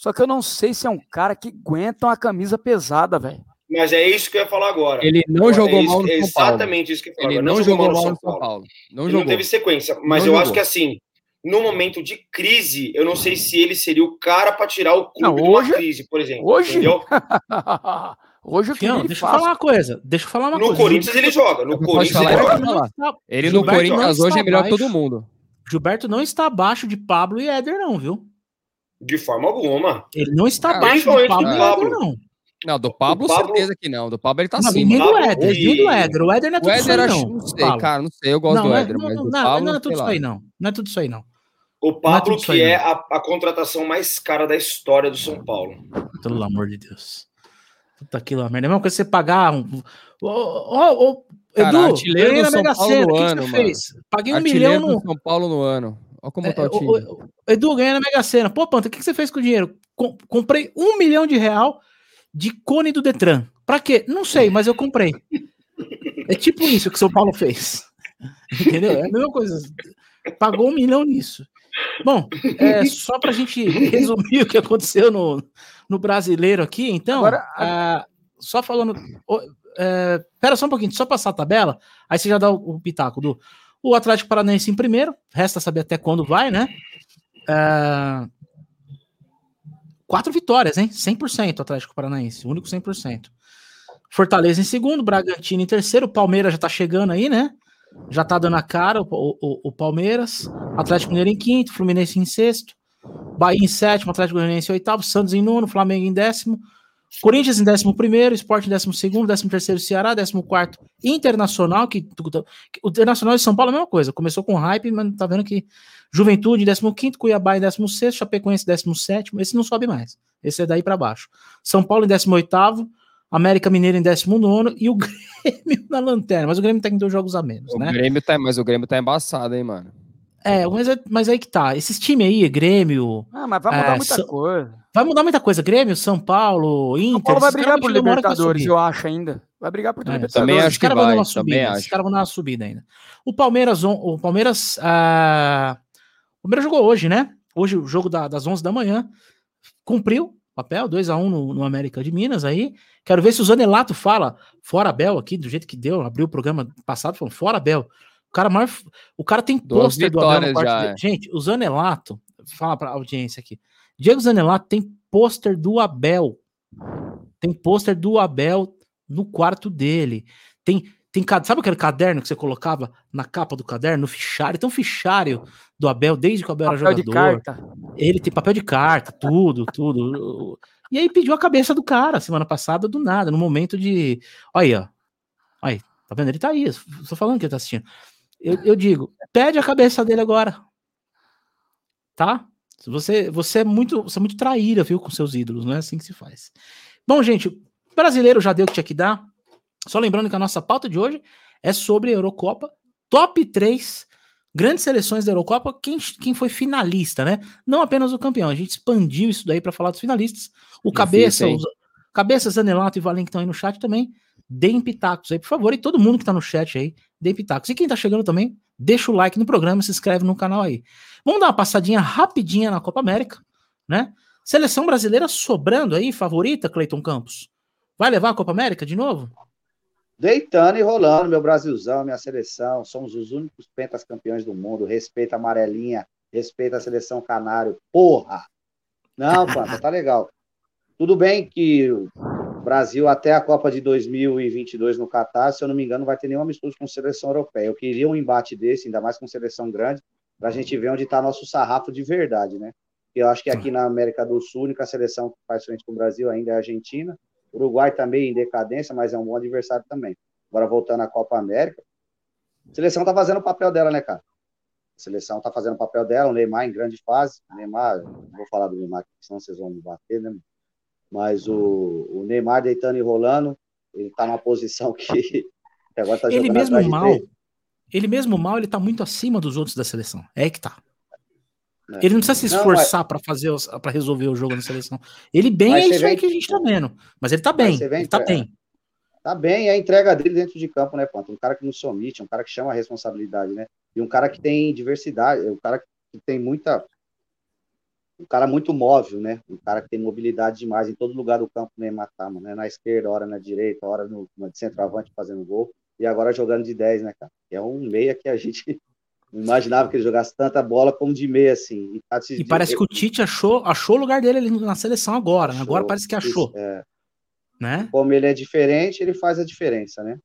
Só que eu não sei se é um cara que aguenta uma camisa pesada, velho. Mas é isso que eu ia falar agora. Ele não É jogou isso- mal no é São Paulo. Exatamente isso que eu ia falar. Ele agora. não jogou mal no São Paulo. Não Ele não jogou. teve sequência. Mas Não eu acho jogou. que assim, no momento de crise, eu não sei se ele seria o cara para tirar o clube Não, de uma hoje- crise, por exemplo. hoje- Entendeu? (laughs) Hoje eu queria Fião, ele deixa eu fácil. falar uma coisa. Deixa eu falar uma No coisa. Corinthians ele joga. No Corinthians falar, ele joga. não está- Ele no Corinthians não hoje é melhor que todo mundo. Gilberto não está abaixo de Pablo e Éder, não, viu? De forma alguma. Ele não está Ah, abaixo de principalmente Pablo do e Pablo. Não. Não, do Pablo, Pablo- certeza que não. Do Pablo ele tá Não, acima. nem do Éder, e- nem do Éder. O Éder não é O tudo isso aí, acho, não. não sei, cara, não sei. Eu gosto não, do é- Éder, não, mas não, do Pablo, não é tudo isso lá. aí, não. Não é tudo isso aí, não. O Pablo, tudo isso aí, que é a, a contratação mais cara da história do São Paulo. Pelo amor de Deus. Puta aquilo, merda. É a mesma coisa que você pagar um. Ô, ô, ô, Cara, Edu, artilheiro ganhei do na Mega Sena. O que, que ano, você mano. fez? Paguei um Artilheiro milhão do no. São Paulo no ano. Olha como É, tá o time. ô, ô, Edu, ganhei na Mega Sena. Pô, Panta, o que, que você fez com o dinheiro? Com- comprei um milhão de real de cone do Detran. Pra quê? Não sei, mas eu comprei. É tipo isso que São Paulo fez. (laughs) Entendeu? É a mesma coisa. Pagou um milhão nisso. Bom, é, só pra gente resumir o que aconteceu no, no brasileiro aqui, então. Agora, ah, só falando. é, pera só um pouquinho, só passar a tabela, aí você já dá o, o pitaco do. O Atlético Paranaense em primeiro, resta saber até quando vai, né? Ah, quatro vitórias, hein? 100% Atlético Paranaense, único 100%. Fortaleza em segundo, Bragantino em terceiro, Palmeiras já tá chegando aí, né? Já tá dando a cara o, o- o Palmeiras, Atlético Mineiro em quinto, Fluminense em sexto, Bahia em sétimo, Atlético Goianiense em oitavo, Santos em nono, Flamengo em décimo, Corinthians em 11, Sport em 12, 13 Ceará, 14 Internacional, que, que, o Internacional de São Paulo é a mesma coisa, começou com hype, mas tá vendo que Juventude em 15, Cuiabá em 16, Chapecoense em 17, esse não sobe mais, esse é daí para baixo. São Paulo em 18, América Mineiro em 19 e o (laughs) Grêmio na lanterna, mas o Grêmio tem dois jogos a menos, o né? Grêmio tá, mas o Grêmio tá embaçado, hein, mano? É, mas, é, mas aí que tá. Esses times aí, Grêmio. Ah, mas vai mudar é, muita coisa. Vai mudar muita coisa. Grêmio, São Paulo, Inter. São Paulo vai brigar por Libertadores, eu acho ainda. Vai brigar por é, Libertadores. Também acho que vai. Vão também acho. Os caras vão dar uma subida ainda. O Palmeiras, o Palmeiras, ah, o Palmeiras jogou hoje, né? Hoje o jogo da, das 11 da manhã cumpriu papel, 2 a 1 no, no, América de Minas aí. Quero ver se o Zanelato fala fora Bel aqui, do jeito que deu, abriu o programa passado falando fora Bel. O cara, maior, o cara tem pôster do Abel no quarto dele. É. Gente, o Zanelato, fala pra audiência aqui. Diego Zanelato tem pôster do Abel. Tem pôster do Abel no quarto dele. Tem, tem sabe aquele caderno que você colocava na capa do caderno, no fichário? Tem um fichário do Abel desde que o Abel papel era jogador. De carta. Ele tem papel de carta, tudo, tudo. E aí pediu a cabeça do cara semana passada do nada, no momento de, olha, aí, tá vendo? Ele tá aí, estou falando que ele tá assistindo. Eu, eu digo, pede a cabeça dele agora. Tá? Você, você é muito, você é muito traíra, viu, com seus ídolos, não é assim que se faz. Bom, gente, brasileiro já deu o que tinha que dar. Só lembrando que a nossa pauta de hoje é sobre a Eurocopa, top 3 grandes seleções da Eurocopa, quem, quem foi finalista, né? Não apenas o campeão, a gente expandiu isso daí para falar dos finalistas. O Cabeça, os, Cabeça, Zanelato e Valente estão aí no chat também. Deem pitacos aí, por favor. E todo mundo que tá no chat aí, deem pitacos. E quem tá chegando também, deixa o like no programa, se inscreve no canal aí. Vamos dar uma passadinha rapidinha na Copa América, né? Seleção brasileira sobrando aí, favorita, Cleiton Campos. Vai levar a Copa América de novo? Deitando e rolando, meu Brasilzão, minha seleção. Somos os únicos pentas campeões do mundo. Respeita a amarelinha, respeita a seleção canário. Porra! Não, Panta, tá legal. Tudo bem que Brasil até a Copa de 2022 no Catar, se eu não me engano, não vai ter nenhum amistoso com seleção europeia. Eu queria um embate desse, ainda mais com seleção grande, para a gente ver onde está nosso sarrafo de verdade, né? Eu acho que aqui na América do Sul, a única seleção que faz frente com o Brasil ainda é a Argentina. O Uruguai também em decadência, mas é um bom adversário também. Agora, voltando à Copa América, a seleção está fazendo o papel dela, né, cara? A seleção está fazendo o papel dela, o Neymar em grande fase. O Neymar, não vou falar do Neymar, senão vocês vão me bater, né? Mas o, o Neymar deitando e rolando, ele está numa posição que, (laughs) agora está jogando Ele mesmo mal, ele mesmo mal, ele tá muito acima dos outros da seleção. É que tá. É. Ele não precisa se esforçar mas... para fazer para resolver o jogo na seleção. Ele bem mas é isso aí que a gente tá vendo. Mas ele tá bem. Ele tá bem. Tá bem, é a entrega dele dentro de campo, né, Ponto? Um cara que não se omite, um cara que chama a responsabilidade, né? E um cara que tem diversidade, um cara que tem muita um cara muito móvel, né? Um cara que tem mobilidade demais em todo lugar do campo, nem matar, mano, né? Na esquerda, hora na direita, hora no, no centroavante fazendo gol, e agora jogando de 10, né, cara? É um meia que a gente (laughs) não imaginava que ele jogasse tanta bola como de meia, assim. E, tá e parece que o Tite achou, achou o lugar dele ali na seleção agora, achou, agora parece que achou. Isso, é. Né? Como ele é diferente, ele faz a diferença, né?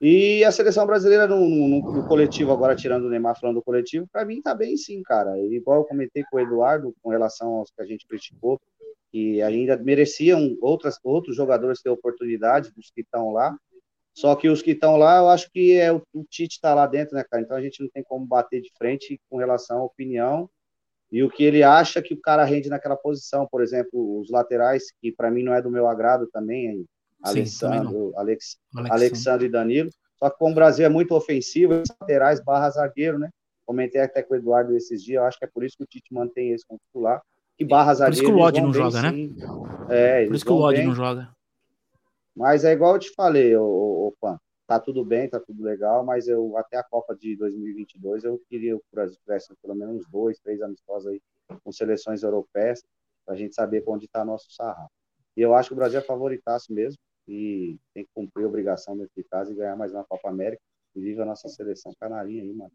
E a seleção brasileira no, no, no, coletivo, agora tirando o Neymar falando do coletivo, para mim tá bem sim, cara. Igual eu comentei com o Eduardo com relação aos que a gente criticou, que ainda mereciam outras, outros jogadores ter oportunidade dos que estão lá. Só que os que estão lá, eu acho que é o, o Tite está lá dentro, né, cara? Então a gente não tem como bater de frente com relação à opinião e o que ele acha que o cara rende naquela posição. Por exemplo, os laterais, que para mim não é do meu agrado também, Alessandro, Alex, Alexandre e Danilo. Só que como o Brasil é muito ofensivo, os laterais barra zagueiro, né? Comentei até com o Eduardo esses dias, eu acho que é por isso que o Tite mantém esse como titular. Que barra zagueiro. Por isso que o Lodi não joga, né? É, por isso que o Lodi não joga. Mas é igual eu te falei, ô, ô, Pan, tá tudo bem, tá tudo legal, mas eu até a Copa de 2022 eu queria que o Brasil tivesse pelo menos dois, três amistosos aí com seleções europeias, para a gente saber onde está nosso sarrafo. E eu acho que o Brasil é favoritaço mesmo e tem que cumprir a obrigação dentro de casa e ganhar mais uma Copa América. E viva a nossa seleção canarinha aí, mano.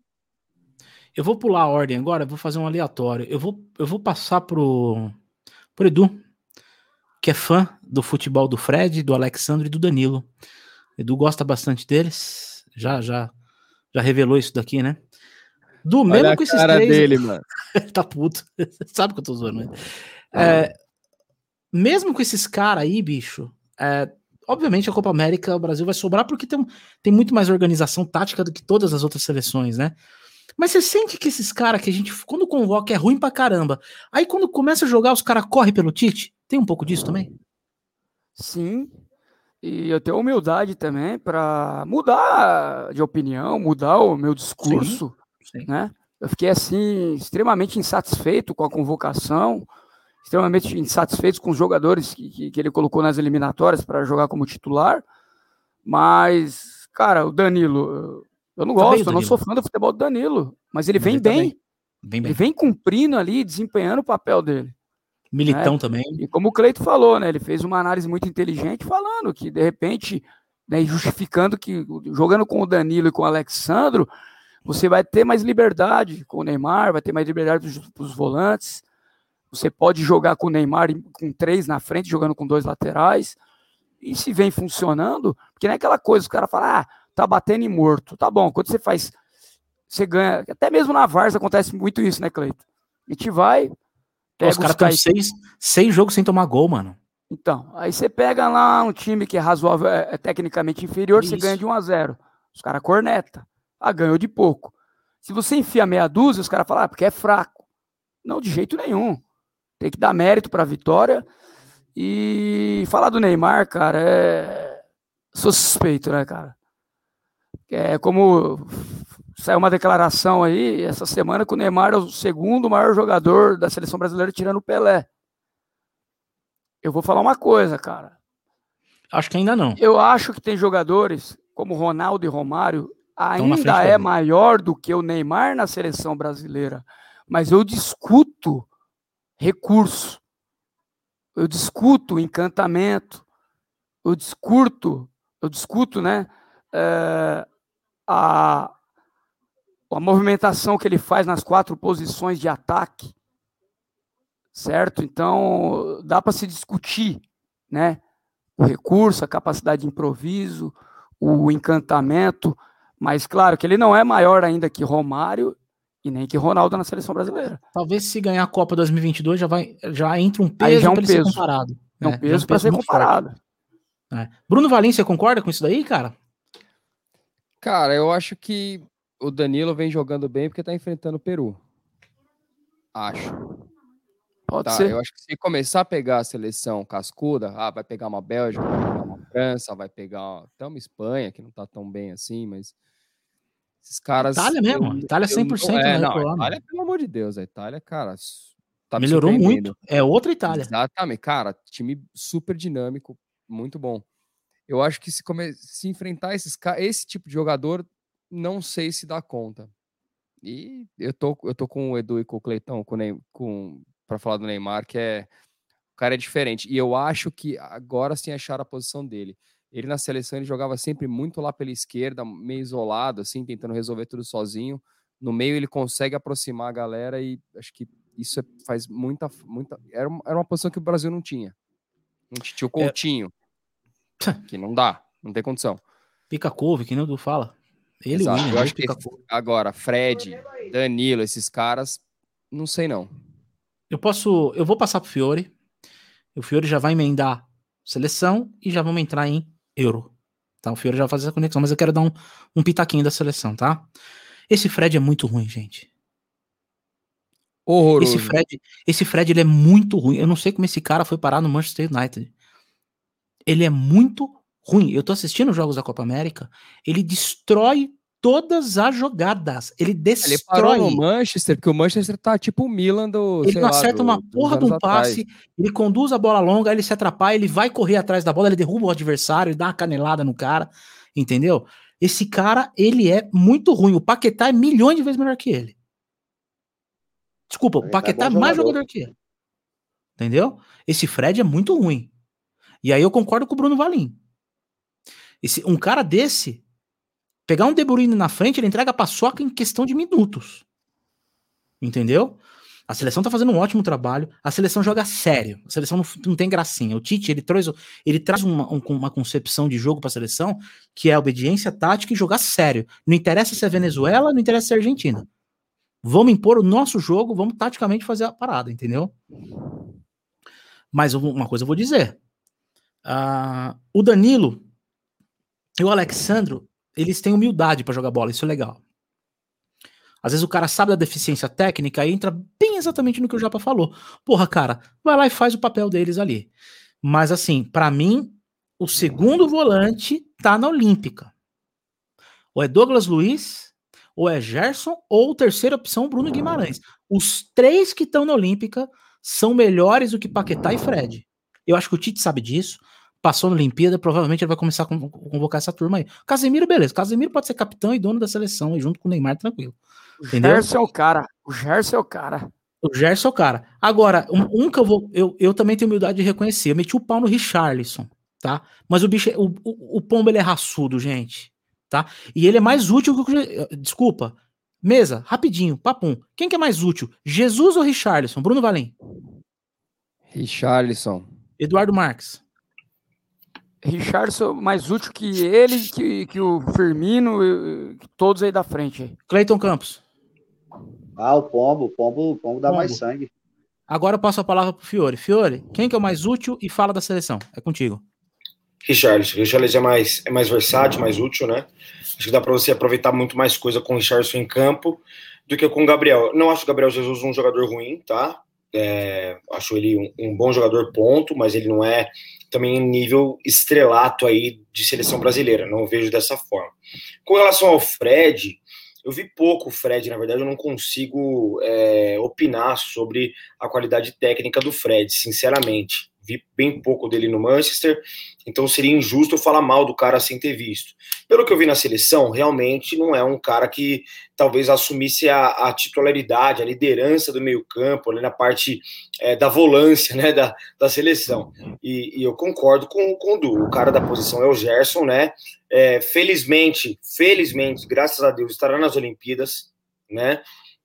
Eu vou pular a ordem agora, vou fazer um aleatório. Eu vou, eu vou passar pro, pro Edu, que é fã do futebol do Fred, do Alexandre e do Danilo. Edu gosta bastante deles. Já, já, já revelou isso daqui, né? Do Olha mesmo com esses cara três. dele, (laughs) mano. tá puto. (laughs) Sabe que eu tô zoando, né? É, mesmo com esses caras aí, bicho, é, obviamente a Copa América o Brasil vai sobrar porque tem, tem muito mais organização tática do que todas as outras seleções, né? Mas você sente que esses caras que a gente, quando convoca, é ruim pra caramba. Aí quando começa a jogar, os caras correm pelo Tite? Tem um pouco disso também? Sim. E eu tenho humildade também para mudar de opinião, mudar o meu discurso, sim, sim. né? Eu fiquei assim extremamente insatisfeito com a convocação, extremamente insatisfeito com os jogadores que, que, que ele colocou nas eliminatórias para jogar como titular. Mas, cara, o Danilo, eu não tá gosto, eu não sou fã do futebol do Danilo, mas ele mas vem ele bem. Tá bem. bem. Ele vem cumprindo ali, desempenhando o papel dele. Militão né? também. E como o Cleito falou, né? Ele fez uma análise muito inteligente falando que, de repente, né, justificando que jogando com o Danilo e com o Alexandro, você vai ter mais liberdade com o Neymar, vai ter mais liberdade para os volantes. Você pode jogar com o Neymar com três na frente, jogando com dois laterais. E se vem funcionando, porque não é aquela coisa, o cara fala, ah, tá batendo em morto. Tá bom, quando você faz, você ganha. Até mesmo na Varsa acontece muito isso, né, Cleito? A gente vai, os caras estão seis, seis jogos sem tomar gol, mano. Então, aí você pega lá um time que é razoável, é, é tecnicamente inferior, Isso. você ganha de 1 a 0 Os caras corneta. Ah, ganhou de pouco. Se você enfia meia dúzia, os caras falam, ah, porque é fraco. Não, de jeito nenhum. Tem que dar mérito para a vitória. E falar do Neymar, cara, é. Sou suspeito, né, cara? É como Saiu uma declaração aí essa semana que o Neymar é o segundo maior jogador da seleção brasileira tirando o Pelé. Eu vou falar uma coisa, cara. Acho que ainda não. Eu acho que tem jogadores como Ronaldo e Romário ainda é maior do que o Neymar na seleção brasileira. Mas eu discuto recurso. Eu discuto encantamento. Eu discuto, eu discuto, né? É, a, a movimentação que ele faz nas quatro posições de ataque, certo? Então, dá para se discutir, né? O recurso, a capacidade de improviso, o encantamento, mas claro que ele não é maior ainda que Romário e nem que Ronaldo na seleção brasileira. Talvez se ganhar a Copa 2022 já vai já entra um peso é um para ser comparado. É um peso, é um para ser comparado. É. Bruno Valim, você concorda com isso daí, cara? Cara, eu acho que o Danilo vem jogando bem porque tá enfrentando o Peru. Acho. Pode tá, ser. Eu acho que se começar a pegar a seleção cascuda, ah, vai pegar uma Bélgica, vai pegar uma França, vai pegar até uma Espanha, que não tá tão bem assim, mas esses caras. Itália mesmo, eu, Itália 100%. Eu, é, né, não, Itália, pelo amor de Deus, a Itália, cara, tá melhorou muito. É outra Itália. Exatamente, cara, time super dinâmico, muito bom. Eu acho que se, come... se enfrentar esses, esse tipo de jogador, não sei se dá conta. E eu tô, eu tô com o Edu e com o Cleitão com, com, para falar do Neymar, que é. O cara é diferente. E eu acho que agora sim acharam a posição dele. Ele na seleção ele jogava sempre muito lá pela esquerda, meio isolado, assim, tentando resolver tudo sozinho. No meio ele consegue aproximar a galera e acho que isso é, faz muita. muita era, uma, era uma posição que o Brasil não tinha. Não tinha o é. Coutinho. É... (laughs) Que não dá, não tem condição. Pica couve, que nem o Edu fala. Ele Exato. eu acho que agora, Fred, Danilo, esses caras, não sei não. Eu posso, eu vou passar pro Fiore. O Fiore já vai emendar seleção e já vamos entrar em euro. Tá? O Fiore já vai fazer essa conexão, mas eu quero dar um, um pitaquinho da seleção, tá? Esse Fred é muito ruim, gente. Horroroso. Esse Fred, esse Fred ele é muito ruim. Eu não sei como esse cara foi parar no Manchester United. Ele é muito ruim. Eu tô assistindo os jogos da Copa América, ele destrói todas as jogadas. Ele destrói. Ele parou no Manchester, porque o Manchester tá tipo o Milan do. Ele não acerta do, uma porra de um passe, ele conduz a bola longa, ele se atrapalha, ele vai correr atrás da bola, ele derruba o adversário, ele dá uma canelada no cara, entendeu? Esse cara, ele é muito ruim. O Paquetá é milhões de vezes melhor que ele. Desculpa, o Paquetá é, é mais jogador que ele. Entendeu? Esse Fred é muito ruim. E aí eu concordo com o Bruno Valim. Esse, um cara desse, pegar um De Bruyne na frente, ele entrega a paçoca em questão de minutos. Entendeu? A seleção tá fazendo um ótimo trabalho. A seleção joga sério. A seleção não, não tem gracinha. O Tite, ele traz, ele traz uma, um, uma concepção de jogo para a seleção que é obediência tática e jogar sério. Não interessa se é Venezuela, não interessa se é Argentina. Vamos impor o nosso jogo, vamos taticamente fazer a parada, entendeu? Mas uma coisa eu vou dizer. Uh, o Danilo e o Alexandro, eles têm humildade para jogar bola, isso é legal. Às vezes o cara sabe da deficiência técnica e entra bem exatamente no que o Japa falou. Porra, cara, vai lá e faz o papel deles ali. Mas assim, para mim, o segundo volante tá na Olímpica. Ou é Douglas Luiz, ou é Gerson, ou terceira opção, Bruno Guimarães. Os três que estão na Olímpica são melhores do que Paquetá e Fred. Eu acho que o Tite sabe disso. Passou na Olimpíada, provavelmente ele vai começar a convocar essa turma aí. Casemiro, beleza. Casemiro pode ser capitão e dono da seleção, e junto com o Neymar, tranquilo. O Gerson é o cara. O Gerson é o cara. O Gerson é o cara. Agora, um, um que eu vou. Eu, eu também tenho humildade de reconhecer. Eu meti o pau no Richarlison, tá? Mas o bicho. O, o, o pombo ele é raçudo, gente. Tá? E ele é mais útil que o. Desculpa. Mesa, rapidinho, papum. Quem que é mais útil? Jesus ou Richarlison? Bruno Valim. Richarlison. Eduardo Marques. Richardson mais útil que ele, que, que o Firmino, todos aí da frente. Cleiton Campos. Ah, o Pombo, o Pombo, o Pombo dá Pombo. mais sangue. Agora eu passo a palavra pro Fiore. Fiore, quem que é o mais útil e fala da seleção? É contigo. Richardson. Richardson é mais, é mais versátil, mais útil, né? Acho que dá para você aproveitar muito mais coisa com o Richardson em campo do que com o Gabriel. Não acho o Gabriel Jesus um jogador ruim, tá? É, acho ele um, um, bom jogador, ponto, mas ele não é também em nível estrelato aí de seleção brasileira. Não vejo dessa forma. Com relação ao Fred, eu vi pouco o Fred, na verdade, eu não consigo é, opinar sobre a qualidade técnica do Fred, sinceramente vi bem pouco dele no Manchester, então seria injusto eu falar mal do cara sem ter visto. Pelo que eu vi na seleção, realmente não é um cara que talvez assumisse a, a titularidade, a liderança do meio-campo, ali na parte é, da volância (laughs) né, da, da seleção. E, e, eu concordo com, com o Du. O cara da posição é o Gerson, né? É, felizmente, felizmente, graças a Deus, estará nas Olimpíadas, né?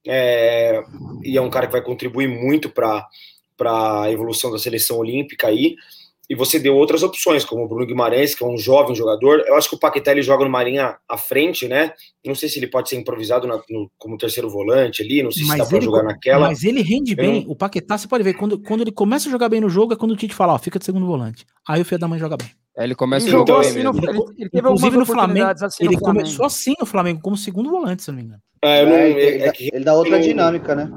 É, e é um cara que vai contribuir muito para para a evolução da seleção olímpica aí, e você deu outras opções, como o Bruno Guimarães, que é um jovem jogador. Eu acho que o Paquetá ele joga no Marinha à frente, né? Não sei se ele pode ser improvisado na, no, como terceiro volante ali, não sei mas se dá para jogar naquela. Mas ele rende bem. Não... O Paquetá, você pode ver, quando, quando ele começa a jogar bem no jogo, é quando o Tite fala, ó, fica de segundo volante. Aí o filho da mãe joga bem. É, ele começa então, a jogar assim, bem mesmo. Ele, ele, teve Inclusive no Flamengo, assim ele no Flamengo. começou assim no Flamengo, como segundo volante, se não me engano. É, não, é, ele, é ele, dá outra dinâmica, né?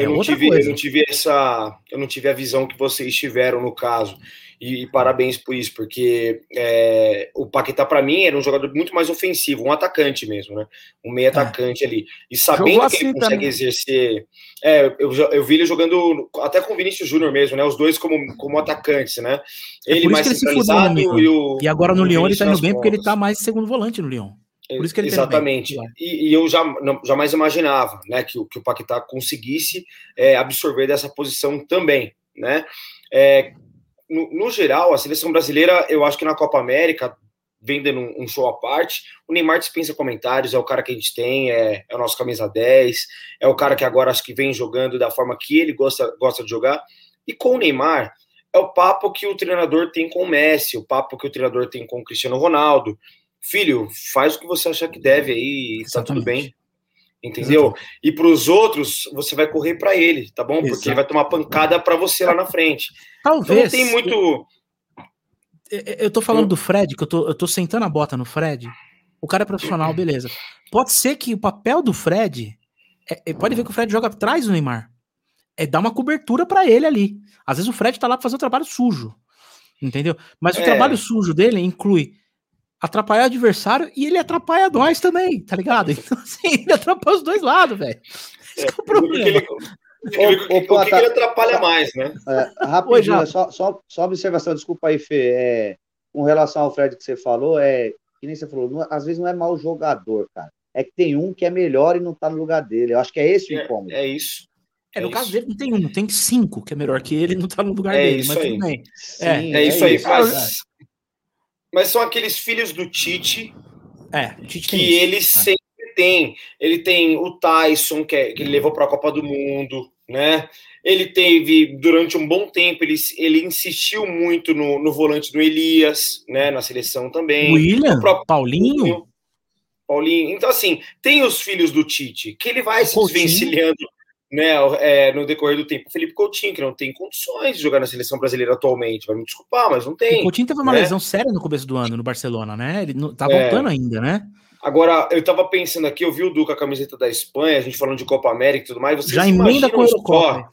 É eu, não tive, eu não tive essa, eu não tive a visão que vocês tiveram no caso. E, e parabéns por isso, porque é, o Paquetá, para mim, era um jogador muito mais ofensivo, um atacante mesmo, né? Um meio é. atacante é. ali. E sabendo Jogou que assim ele consegue também. exercer. É, eu, eu vi ele jogando até com o Vinícius Júnior mesmo, né? Os dois como, como atacantes, né? É ele mais ele centralizado e o. E agora no Lyon ele tá indo bem porque ele tá mais segundo volante no Lyon. Por isso que ele Exatamente. E, e, eu já, não, jamais imaginava né, que, que o Paquetá conseguisse é, absorver dessa posição também. Né? É, no, no, geral, a seleção brasileira, eu acho que na Copa América, vendendo um, um, show à parte, o Neymar dispensa comentários, é o cara que a gente tem, é, é o nosso camisa 10, é o cara que agora acho que vem jogando da forma que ele gosta, gosta de jogar. E com o Neymar, é o papo que o treinador tem com o Messi, o papo que o treinador tem com o Cristiano Ronaldo filho, faz o que você achar que deve aí, tá tudo bem. Entendeu? Exatamente. E para os outros, você vai correr para ele, tá bom? Porque Exato. ele vai tomar pancada para você lá na frente. Talvez. Então, tem muito. Eu tô falando do Fred, que eu tô, eu tô sentando a bota no Fred. O cara é profissional, beleza. Pode ser que o papel do Fred. É, é, pode ver que o Fred joga atrás do Neymar. É dar uma cobertura para ele ali. Às vezes o Fred tá lá pra fazer o trabalho sujo. Entendeu? Mas o é. trabalho sujo dele inclui atrapalhar o adversário e ele atrapalha nós também, tá ligado? (laughs) Então, assim, ele atrapalha os dois lados, velho. Esse é, é o problema. Ele, o, o, o que, ele atrapalha mais, né? É, rapidinho, Oi, só, só, só observação, desculpa aí, Fê. É, com relação ao Fred que você falou, é que nem você falou, não, às vezes não é mau jogador, cara. É que tem um que é melhor e não tá no lugar dele. Eu acho que é esse o incômodo. É, é isso. É, no é caso dele não tem um, tem cinco que é melhor que ele e não tá no lugar é dele, mas aí. tudo bem. Sim, é, é, isso aí. Mas, mas são aqueles filhos do Tite, é, Tite que ele é. sempre tem. Ele tem o Tyson, que, é, que ele levou para a Copa do Mundo, né? Ele teve, durante um bom tempo, ele, ele insistiu muito no, no volante do Elias, né? Na seleção também. William? O Paulinho? Paulinho. Então, assim, tem os filhos do Tite, que ele vai se desvencilhando né, é, no decorrer do tempo. O Felipe Coutinho, que não tem condições de jogar na seleção brasileira atualmente, vai me desculpar, mas não tem. O Coutinho teve uma né? lesão séria no começo do ano no Barcelona, né? Ele não, tá é. voltando é. ainda, né? Agora, eu tava pensando aqui, eu vi o Duca, a camiseta da Espanha, a gente falando de Copa América e tudo mais. Vocês já emenda com o Eurocopa.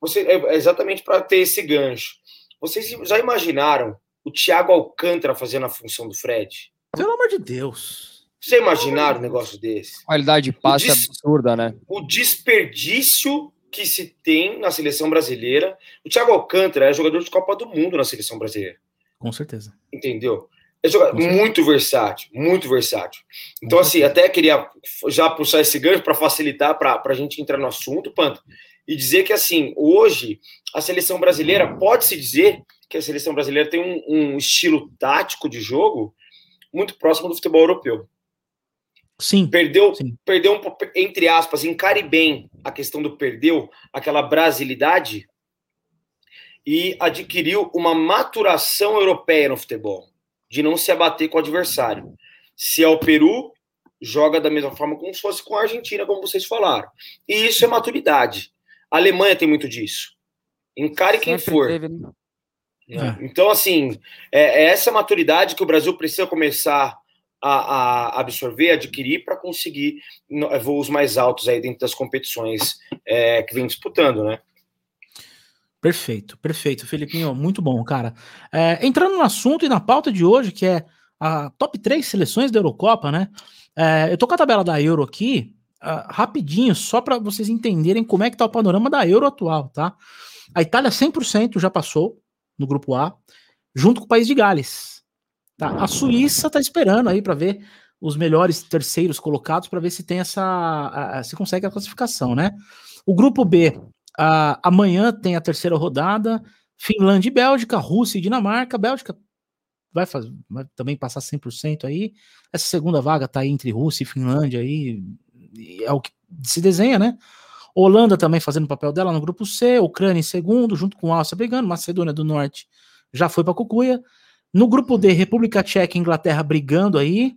Você, é, exatamente para ter esse gancho. Vocês já imaginaram o Thiago Alcântara fazendo a função do Fred? Pelo amor de Deus. Você imaginaram um negócio desse? Qualidade de passe des... absurda, né? O desperdício que se tem na seleção brasileira. O Thiago Alcântara é jogador de Copa do Mundo na seleção brasileira. Com certeza. Entendeu? É jogador muito versátil, muito versátil. Então, assim, até queria já puxar esse gancho para facilitar para a gente entrar no assunto, Panto, e dizer que, assim, hoje a seleção brasileira pode-se dizer que a seleção brasileira tem um, um estilo tático de jogo muito próximo do futebol europeu. Sim. Perdeu, sim. perdeu um, entre aspas, encare bem a questão do perdeu, aquela brasilidade, e adquiriu uma maturação europeia no futebol, de não se abater com o adversário. Se é o Peru, joga da mesma forma como se fosse com a Argentina, como vocês falaram. E isso é maturidade. A Alemanha tem muito disso. Encare quem for. Teve, né? é. Então, assim, é, é essa maturidade que o Brasil precisa começar a, a absorver, adquirir para conseguir é, voos mais altos aí dentro das competições é, que vem disputando, né? Perfeito, perfeito, Felipinho, muito bom, cara. É, entrando no assunto e na pauta de hoje, que é a top 3 seleções da Eurocopa, né? É, eu tô com a tabela da Euro aqui, uh, rapidinho, só para vocês entenderem como é que tá o panorama da Euro atual, tá? A Itália 100% já passou no grupo A, junto com o país de Gales. Tá? A Suíça está esperando aí para ver os melhores terceiros colocados para ver se tem essa. se consegue a classificação, né? O grupo B, amanhã tem a terceira rodada. Finlândia e Bélgica, Rússia e Dinamarca. Bélgica vai, fazer, vai também passar 100% aí. Essa segunda vaga tá aí entre Rússia e Finlândia aí. É o que se desenha, né? Holanda também fazendo o papel dela no grupo C, Ucrânia em segundo, junto com a Áustria brigando, Macedônia do Norte já foi para Cucuia, no grupo D, República Tcheca e Inglaterra brigando aí.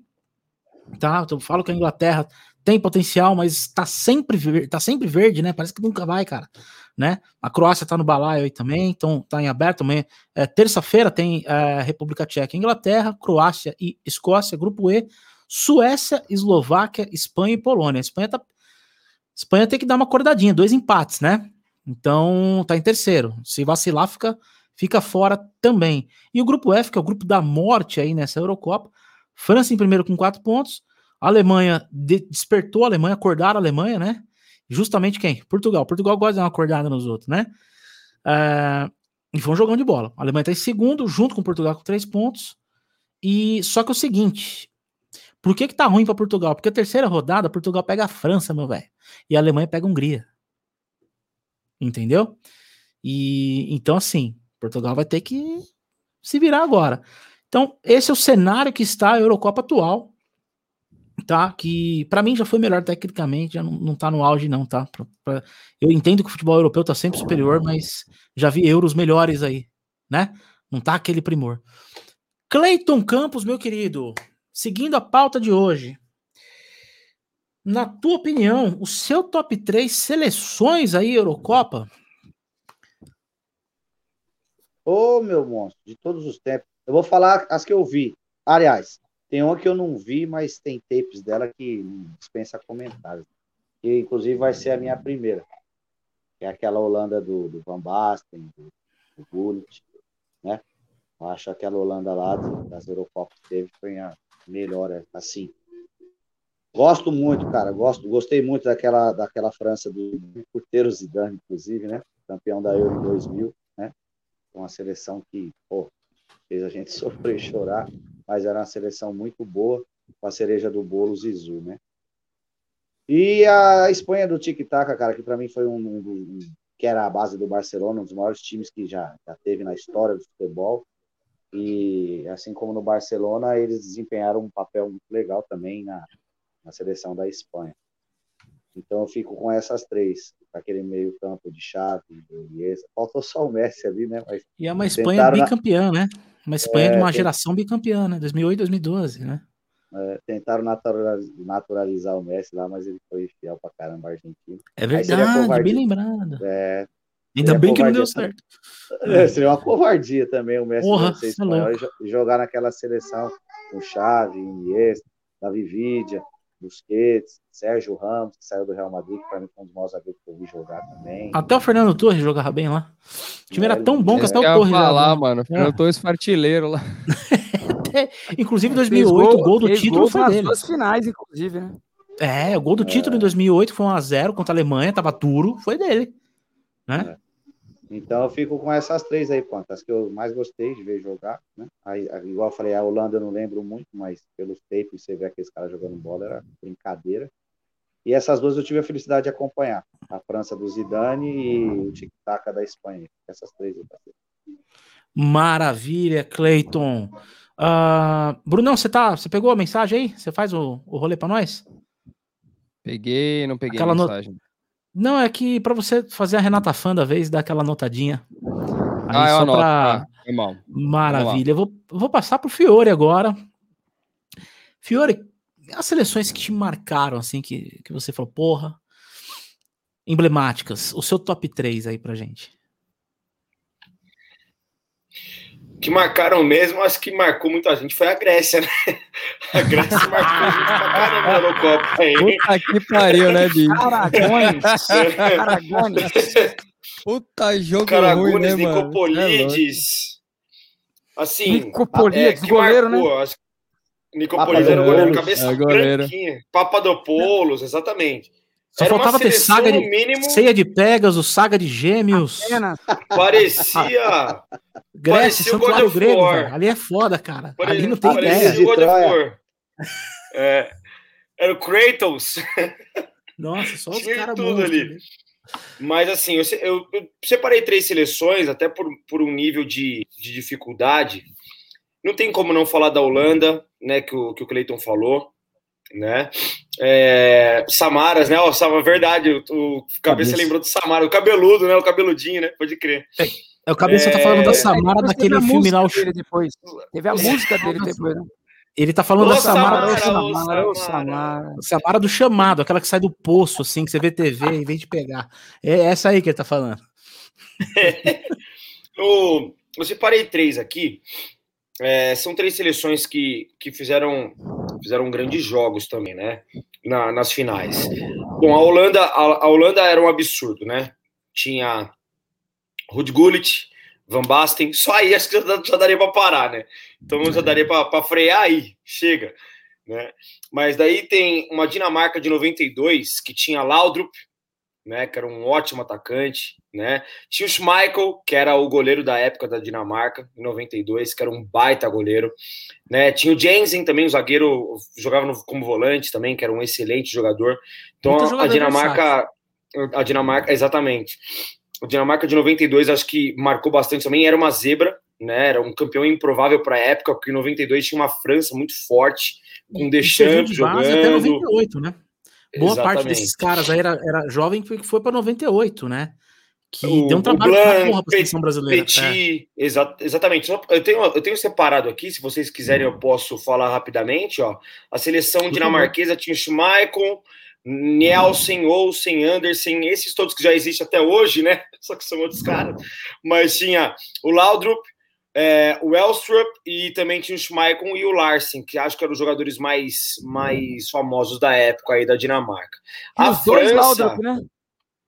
Tá? Então, eu falo que a Inglaterra tem potencial, mas tá sempre, tá sempre verde, né? Parece que nunca vai, cara. Né? A Croácia tá no balaio aí também, então tá em aberto também. É, Terça-feira tem é, República Tcheca, Inglaterra, Croácia e Escócia, grupo E, Suécia, Eslováquia, Espanha e Polônia. A Espanha tá. Espanha tem que dar uma acordadinha, dois empates, né? Então tá em terceiro. Se vacilar, fica fica fora também. E o grupo F, que é o grupo da morte aí nessa Eurocopa, França em primeiro com quatro pontos, a Alemanha de, despertou a Alemanha, acordaram a Alemanha, né? Justamente quem? Portugal. Portugal gosta de dar uma acordada nos outros, né? É, e foi um jogão de bola. A Alemanha está em segundo, junto com Portugal com três pontos. E só que é o seguinte, por que que tá ruim para Portugal? Porque a terceira rodada, Portugal pega a França, meu velho, e a Alemanha pega a Hungria. Entendeu? E então assim, Portugal vai ter que se virar agora. Então, esse é o cenário que está a Eurocopa atual, tá? Que para mim já foi melhor tecnicamente, já não, não tá no auge, não, tá? Pra, pra... eu entendo que o futebol europeu tá sempre superior, mas já vi euros melhores aí, né? Não tá aquele primor. Cleiton Campos, meu querido, seguindo a pauta de hoje. Na tua opinião, o seu top 3 seleções aí, Eurocopa, Ô, oh, meu monstro, de todos os tempos. Eu vou falar as que eu vi. Aliás, tem uma que eu não vi, mas tem tapes dela que dispensa comentários. Que inclusive vai ser a minha primeira. Que é aquela Holanda do, do Van Basten, do, do né? Eu acho aquela Holanda lá das Eurocopas que teve foi a melhor, assim. Gosto muito, cara. Gosto, gostei muito daquela, daquela França do Curteiro Zidane, inclusive, né? Campeão da Euro em 2000 uma seleção que pô, fez a gente (laughs) sofrer chorar, mas era uma seleção muito boa, com a cereja do bolo Zizu, né? E a Espanha do Tic Tac, cara, que para mim foi um, um, que era a base do Barcelona, um dos maiores times que já, já teve na história do futebol. E assim como no Barcelona, eles desempenharam um papel muito legal também na, na seleção da Espanha. Então eu fico com essas três, aquele meio campo de chave, Iniesta. Faltou só o Messi ali, né? Mas e é uma Espanha bicampeã, na... né? Uma Espanha é, de uma tem... geração bicampeã, né? 2008, 2012, né? É, tentaram naturalizar, o Messi lá, mas ele foi fiel pra caramba argentino. É verdade, bem lembrado. É, Ainda bem que não deu certo. É, seria uma covardia também o Messi Porra, ser é espanhol e jogar naquela seleção com Xavi, Iniesta, Davi Vidia, Busquets, Sérgio Ramos, que saiu do Real Madrid, que para mim foi um dos maiores zagueiros que eu vi jogar também. Até o Fernando Torres jogava bem lá. O time era tão bom que até o Torres jogava lá, mano. Fernando é. Torres fartileiro lá. (laughs) inclusive, em 2008, o gol do título foi dele. Nas finais, inclusive, né? É, o gol do título é. em 2008 foi 1x0 contra a Alemanha, tava duro, foi dele. Né? Então eu fico com essas três aí, pontas, as que eu mais gostei de ver jogar, né? Aí, igual eu falei, a Holanda eu não lembro muito, mas pelos tapes você vê aqueles caras jogando bola, era brincadeira. E essas duas eu tive a felicidade de acompanhar. A França do Zidane e o tic-tac da Espanha. Essas três eu passei. Maravilha, Cleiton. Uh, Brunão, você tá, você pegou a mensagem aí? Você faz o, o rolê para nós? Peguei, não peguei Aquela a mensagem. No... Não, é que para você fazer a Renata Fã da vez, dar aquela notadinha. Aí ah, só pra... ah, Maravilha. Eu vou, vou passar pro Fiore agora. Fiore, as seleções que te marcaram, assim, que, que você falou, porra, emblemáticas, o seu top 3 aí pra gente que marcaram mesmo, acho que marcou muita gente foi a Grécia, né? A Grécia marcou a gente pra caramba na Eurocopa aí. Puta que pariu, né, bicho? Caragones. Caragones. Puta jogo Caragones, ruim, né, Nicopolides. É assim, Nicopolides, é, goleiro, né? marcou, né? Acho... Nicopolides era goleiro, cabeça é, goleiro. branquinha. Papadopoulos, exatamente. Só Era faltava ter saga de mínimo... ceia de Pegasus, saga de gêmeos. Parecia. (laughs) Grécia, parecia Santuário Grego, ali é foda, cara. Pare... Ali não tem ideia. War. É, era o Kratos. Nossa, só os caras tudo ali. Mas assim, eu, eu, eu, separei três seleções, até por, por um nível de, de dificuldade. Não tem como não falar da Holanda, né? Que o, que o Cleiton falou né? É, Samaras, né? Ó, oh, verdade, o, o cabeça, lembrou do Samara, o cabeludo, né? O cabeludinho, né? Pode crer. É, é o cabeça tá é... tá falando da Samara daquele filme lá. O... Dele depois. Teve a música dele depois, né? Ele tá falando Ô, da Samara, Samara, Samara, Samara, Samara do chamado, aquela que sai do poço, assim, que você vê TV e vem de pegar. É essa aí que ele tá falando. (laughs) o, eu separei três aqui. É, são três seleções que, que fizeram, fizeram grandes jogos também, né? Na, nas finais. Bom, a Holanda, a, a, Holanda era um absurdo, né? Tinha Ruud Gullit, Van Basten, só aí acho que já, já daria para parar, né? Então já daria para frear aí, chega. Né? Mas daí tem uma Dinamarca de 92 que tinha Laudrup, né, que era um ótimo atacante, né? Tinha o Schmeichel, que era o goleiro da época da Dinamarca, em 92, que era um baita goleiro, né? Tinha o Jensen também, o zagueiro, jogava no, como volante também, que era um excelente jogador. Então a Dinamarca, a Dinamarca, exatamente. A Dinamarca de 92 acho que marcou bastante também, era uma zebra, né? Era um campeão improvável para a época, porque em 92 tinha uma França muito forte, com Deschamps jogando. Até 98, né? Boa Exatamente. parte desses caras aí era, era jovem que foi para 98, né? Que o, deu um trabalho Blanc, porra pra seleção brasileira. Petit, é. exa exatamente. Eu tenho, eu tenho separado aqui, se vocês quiserem, eu posso falar rapidamente. Ó. A seleção dinamarquesa tinha o Schmeichel, Nielsen, Olsen, Andersen, esses todos que já existem até hoje, né? (laughs) Só que são outros caras. Mas tinha o Laudrup, é, o Elstrup e também tinha o Schmeichel e o Larsen, que acho que eram os jogadores mais, mais famosos da época aí da Dinamarca. A França, Laudrup, né?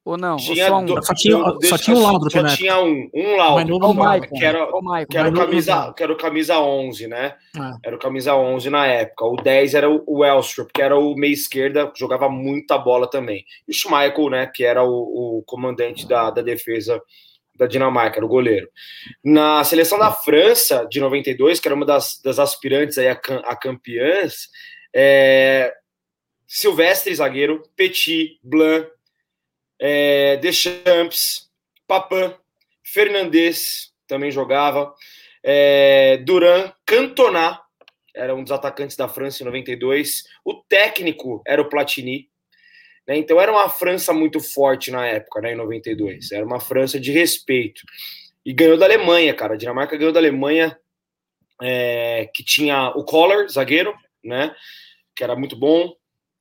Ou não? Tinha só, um, do, só, tinha, do, só tinha um Laudrup, Só né? tinha um, um Laudrup, que era, que era o camisa, que era o camisa 11, né? Ah. Era o camisa 11 na época. O 10 era o, o Elstrup, que era o meia esquerda, jogava muita bola também. E o Schmeichel, né, que era o, o comandante da, da defesa da Dinamarca, era o goleiro. Na seleção da França, de 92, que era uma das, das aspirantes aí a, a campeãs, é, Silvestre, zagueiro, Petit, Blanc, é, Deschamps, Papin, Fernandes, também jogava, é, Duran, Cantona, era um dos atacantes da França em 92, o técnico era o Platini, né? Então era uma França muito forte na época, né, em 92. Era uma França de respeito. E ganhou da Alemanha, cara. A Dinamarca ganhou da Alemanha, é, que tinha o Collor, zagueiro, né? Que era muito bom.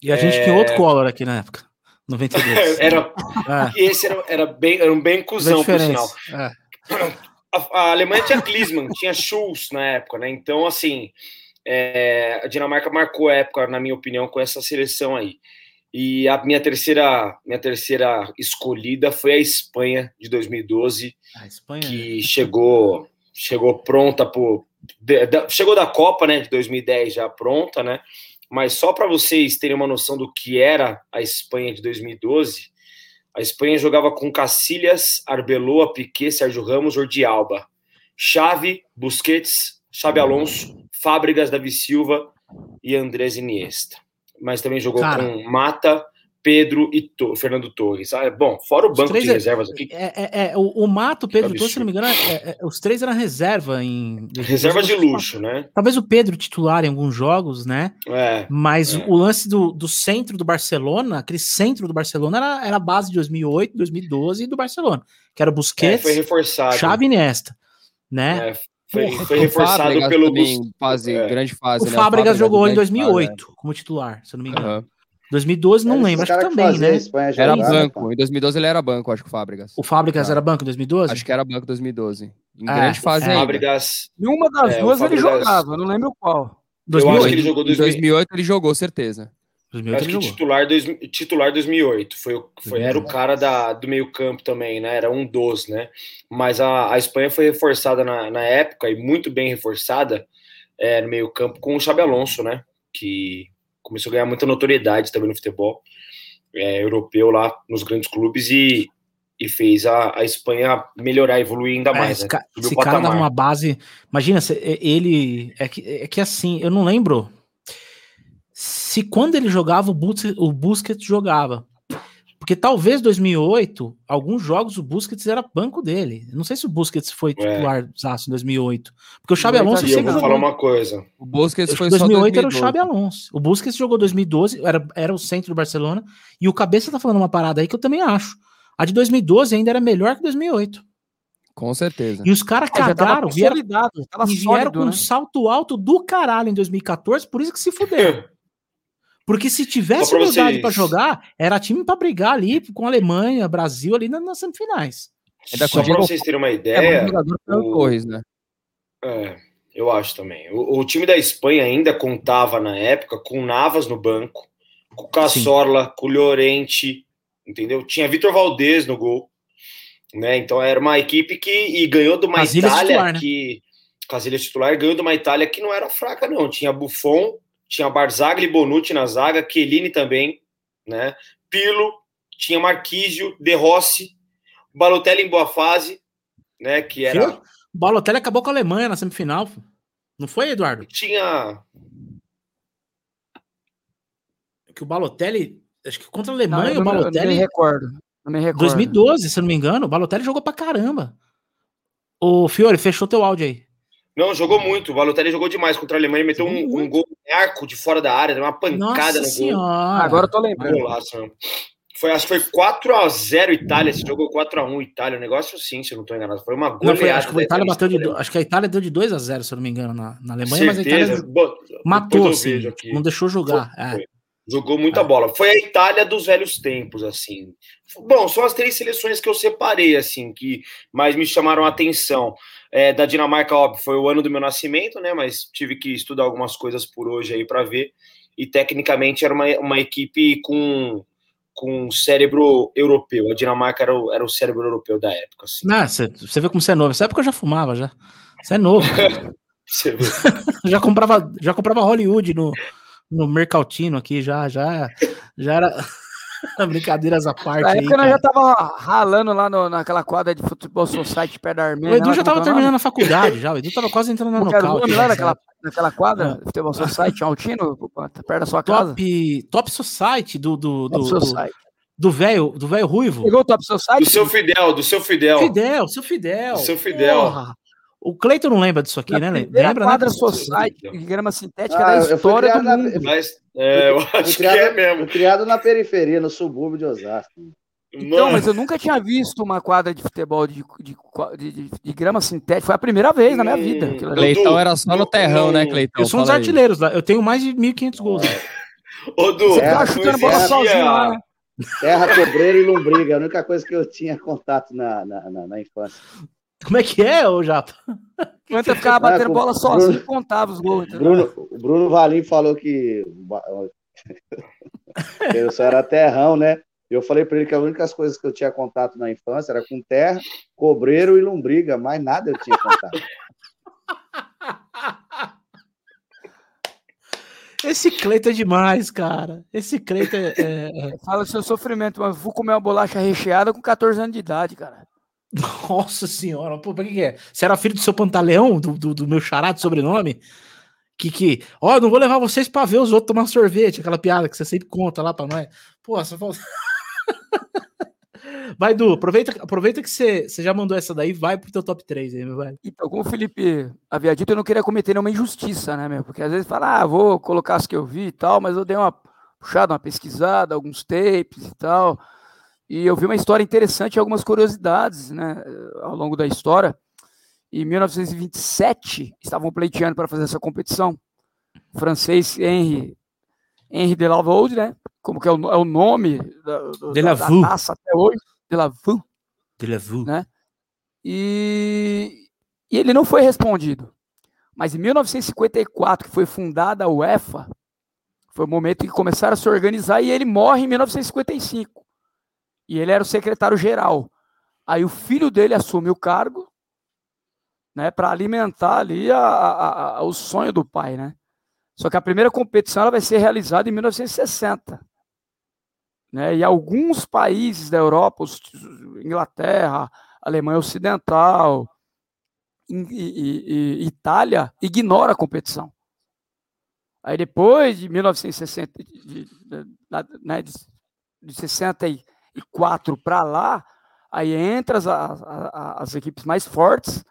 E a gente é... tinha outro Collor aqui na época. 92. (laughs) era, é. (laughs) Esse era, era, bem, era um bem cuzão, por sinal. É. A, a, Alemanha tinha Klinsmann, tinha Schulz na época, né? Então, assim, é, a Dinamarca marcou a época, na minha opinião, com essa seleção aí. E a minha terceira, minha terceira escolhida foi a Espanha de 2012, Espanha, que né? chegou, chegou pronta por, chegou da Copa, né, de 2010 já pronta, né? Mas só para vocês terem uma noção do que era a Espanha de 2012, a Espanha jogava com Cacilhas, Arbeloa, Piquet, Sérgio Ramos, Jordi Alba, Xavi, Busquets, Xabi Alonso, Fábricas, Davi Silva e Andrés Iniesta mas também jogou Cara, com Mata, Pedro e to Fernando Torres. Ah, bom, fora o banco de é, reservas aqui. É, é, é o, o, Mato, Pedro Torres, se não me engano, é, é, os três eram reserva em. Reserva de luxo, né? Talvez o Pedro titular em alguns jogos, né? É. Mas o lance do, do centro do Barcelona, aquele centro do Barcelona era, era a base de 2008, 2012 do Barcelona, que era o Busquets, foi reforçado. Chave Nesta, né? Foi, foi reforçado Fábricas pelo também, fase, é. grande fase. O né? Fábricas, jogou em 2008 fase, é. como titular, se eu não me engano. Uhum. 2012 não lembro, acho que também, né? Era banco. Em 2012 ele era banco, acho que o Fábricas. O Fábricas ah. era banco em 2012? Acho que era banco em 2012. Em é, grande fase é. Fábricas. Em uma das é, duas ele jogava, não lembro qual. 2008. Eu acho que ele jogou 2008 ele jogou, certeza. 2008 acho que jogou. titular, dois, titular 2008. Foi, foi, era o cara da, do meio campo também, né? Era um dos, né? Mas a, a Espanha foi reforçada na, na época e muito bem reforçada é, no meio campo com o Xabi Alonso, né? Que começou a ganhar muita notoriedade também no futebol é, europeu lá nos grandes clubes e, e fez a, a Espanha melhorar, evoluir ainda é, mais. É, esse, né? esse cara dava uma base. Imagina, ele. É que, é que assim, eu não lembro se quando ele jogava, o Busquets, o Busquets jogava. Porque talvez 2008, alguns jogos o Busquets era banco dele. Não sei se o Busquets foi titular é. em 2008. Porque o Xabi Alonso sempre eu vou falar uma coisa. O Busquets foi 2008 era o Xabi Alonso. O Busquets jogou 2012, era, era o centro do Barcelona. E o Cabeça tá falando uma parada aí que eu também acho. A de 2012 ainda era melhor que 2008. Com certeza. E os caras é, cagaram, vieram, e vieram sólido, com né? um salto alto do caralho em 2014, por isso que se fuderam. (laughs) Porque se tivesse humildade para jogar, era time para brigar ali com a Alemanha, Brasil ali nas, semifinais. Ainda Só para vocês terem uma é ideia. É o... Torres, né? É, eu acho também. O, o, time da Espanha ainda contava na época com Navas no banco, com Cassorla, Sim. com Llorente, entendeu? Tinha Vitor Valdez no gol, né? Então era uma equipe que e ganhou de uma Casilhas Itália titular, né? que Casilhas titular ganhou de uma Itália que não era fraca não. Tinha Buffon, tinha Barzagli e Bonucci na zaga, Chiellini também, né? Pirlo, tinha Marquísio, De Rossi, Balotelli em boa fase, né? Que era. O Balotelli acabou com a Alemanha na semifinal. Não foi, Eduardo? Tinha. Que o Balotelli. Acho que contra a Alemanha, não, o Balotelli. Eu não me recordo. Não me recordo. 2012, se eu não me engano, o Balotelli jogou pra caramba. Ô, Fiore, fechou teu áudio aí. Não, jogou muito. O Balotelli jogou demais contra a Alemanha, meteu um, um, gol arco de fora da área, deu uma pancada Nossa no gol. Agora eu tô lembrando. Golaço, foi, acho que foi 4x0 Itália, se jogou 4x1 Itália, um negócio assim, se eu não tô enganado. Foi uma goleada. Não, foi, acho, que a Itália bateu de, acho que a Itália deu de 2x0, se eu não me engano, na, na Alemanha, Certeza. mas a Itália matou, assim, não deixou jogar. Foi, é. Jogou muita é. bola. Foi a Itália dos velhos tempos, assim. Bom, são as três seleções que eu separei, assim, que mais me chamaram a atenção. É, da Dinamarca, óbvio, foi o ano do meu nascimento, né? Mas tive que estudar algumas coisas por hoje aí para ver. E tecnicamente era uma, uma equipe com, com cérebro europeu. A Dinamarca era o, era o cérebro europeu da época. Assim. Você vê como você é novo. Nessa época eu já fumava, já. Você é novo. (laughs) (laughs) já comprava já comprava Hollywood no, no Mercaltino aqui, já, já, já era. (laughs) Brincadeiras à parte. Na época nós já tava ralando lá no, naquela quadra de futebol society perto da Armênia. O Edu já tava terminando a faculdade já. O Edu tava quase entrando no nocaute. lá naquela, naquela quadra de futebol society, (laughs) Altino, perto da sua casa. Top, top Society do. do, do, top society. do velho, do velho ruivo. Pegou o Top Society? Do seu Fidel, do seu Fidel. Fidel, seu Fidel. Do seu Fidel. Porra. O Cleiton não lembra disso aqui, né? Lembra, quadra né? Society, grama sintética ah, da história do mundo. Mas, é, eu acho criado, que é mesmo. criado na periferia, no subúrbio de Osasco. Então, mas eu nunca tinha visto uma quadra de futebol de, de, de, de grama sintética. Foi a primeira vez na minha vida. Hum, Cleitão era só no terrão, né, Cleitão? Eu sou um dos artilheiros lá. Eu tenho mais de 1.500 gols. (laughs) Ô, Du, Você tá chutando bola sozinho lá, né? Terra, cobreiro e lombriga. A única coisa que eu tinha contato na, na, na, na infância. Como é que é, ô Japa? (laughs) Antes eu ficava batendo ah, bola sozinho e contava os gols. Bruno, o Bruno Valim falou que (laughs) eu só era terrão, né? Eu falei para ele que as únicas coisas que eu tinha contato na infância era com terra, cobreiro e lombriga, mais nada eu tinha contato. (laughs) Esse Cleito é demais, cara. Esse Cleito é, é, é... Fala seu sofrimento, mas vou comer uma bolacha recheada com 14 anos de idade, cara. Nossa senhora, pô, pra que, que é? Você era filho do seu pantaleão, do, do, do meu xará de sobrenome? Que que, ó, oh, não vou levar vocês pra ver os outros tomar sorvete, aquela piada que você sempre conta lá pra nós. Pô, você falou. (laughs) Vai, Du, aproveita, aproveita que você, você já mandou essa daí, vai pro teu top 3 aí, meu velho. Então, como o Felipe havia dito, eu não queria cometer nenhuma injustiça, né, meu? Porque às vezes fala, ah, vou colocar as que eu vi e tal, mas eu dei uma puxada, uma pesquisada, alguns tapes e tal. E eu vi uma história interessante e algumas curiosidades, né, ao longo da história. Em 1927, estavam pleiteando para fazer essa competição. O francês Henri, Henri de Lavold, né? Como que é o, é o nome da, de da, taça até hoje? De Lavaux. De Lavaux. Né? E, e ele não foi respondido. Mas em 1954, que foi fundada a UEFA, foi o momento em que começaram a se organizar e ele morre em 1955. E ele era o secretário-geral. Aí o filho dele assume o cargo, né, para alimentar ali a, a, a, o sonho do pai, né? Só que a primeira competição ela vai ser realizada em 1960. Né? E alguns países da Europa, os, Inglaterra, Alemanha Ocidental, e, e, e, Itália, ignora a competição. Aí depois de 1960, de, de, né, de, de 64 para lá, aí entra as, as, as, equipes mais fortes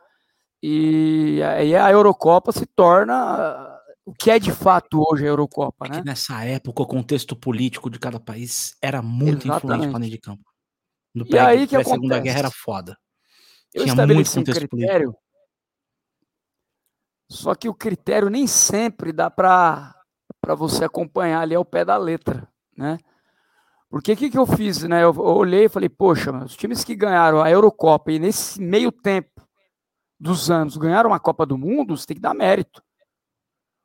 e aí a Eurocopa se torna o que é de fato hoje a Eurocopa, é né? nessa época o contexto político de cada país era muito Exatamente. influente para dentro de campo. No e aí que a Segunda Guerra era foda. Eu Tinha estabeleci muito um critério, político. só que o critério nem sempre dá para para você acompanhar ali ao pé da letra, né? Porque o que, que eu fiz, né? Eu, olhei e falei, poxa, os times que ganharam a Eurocopa e nesse meio tempo dos anos ganharam uma Copa do Mundo, você tem que dar mérito.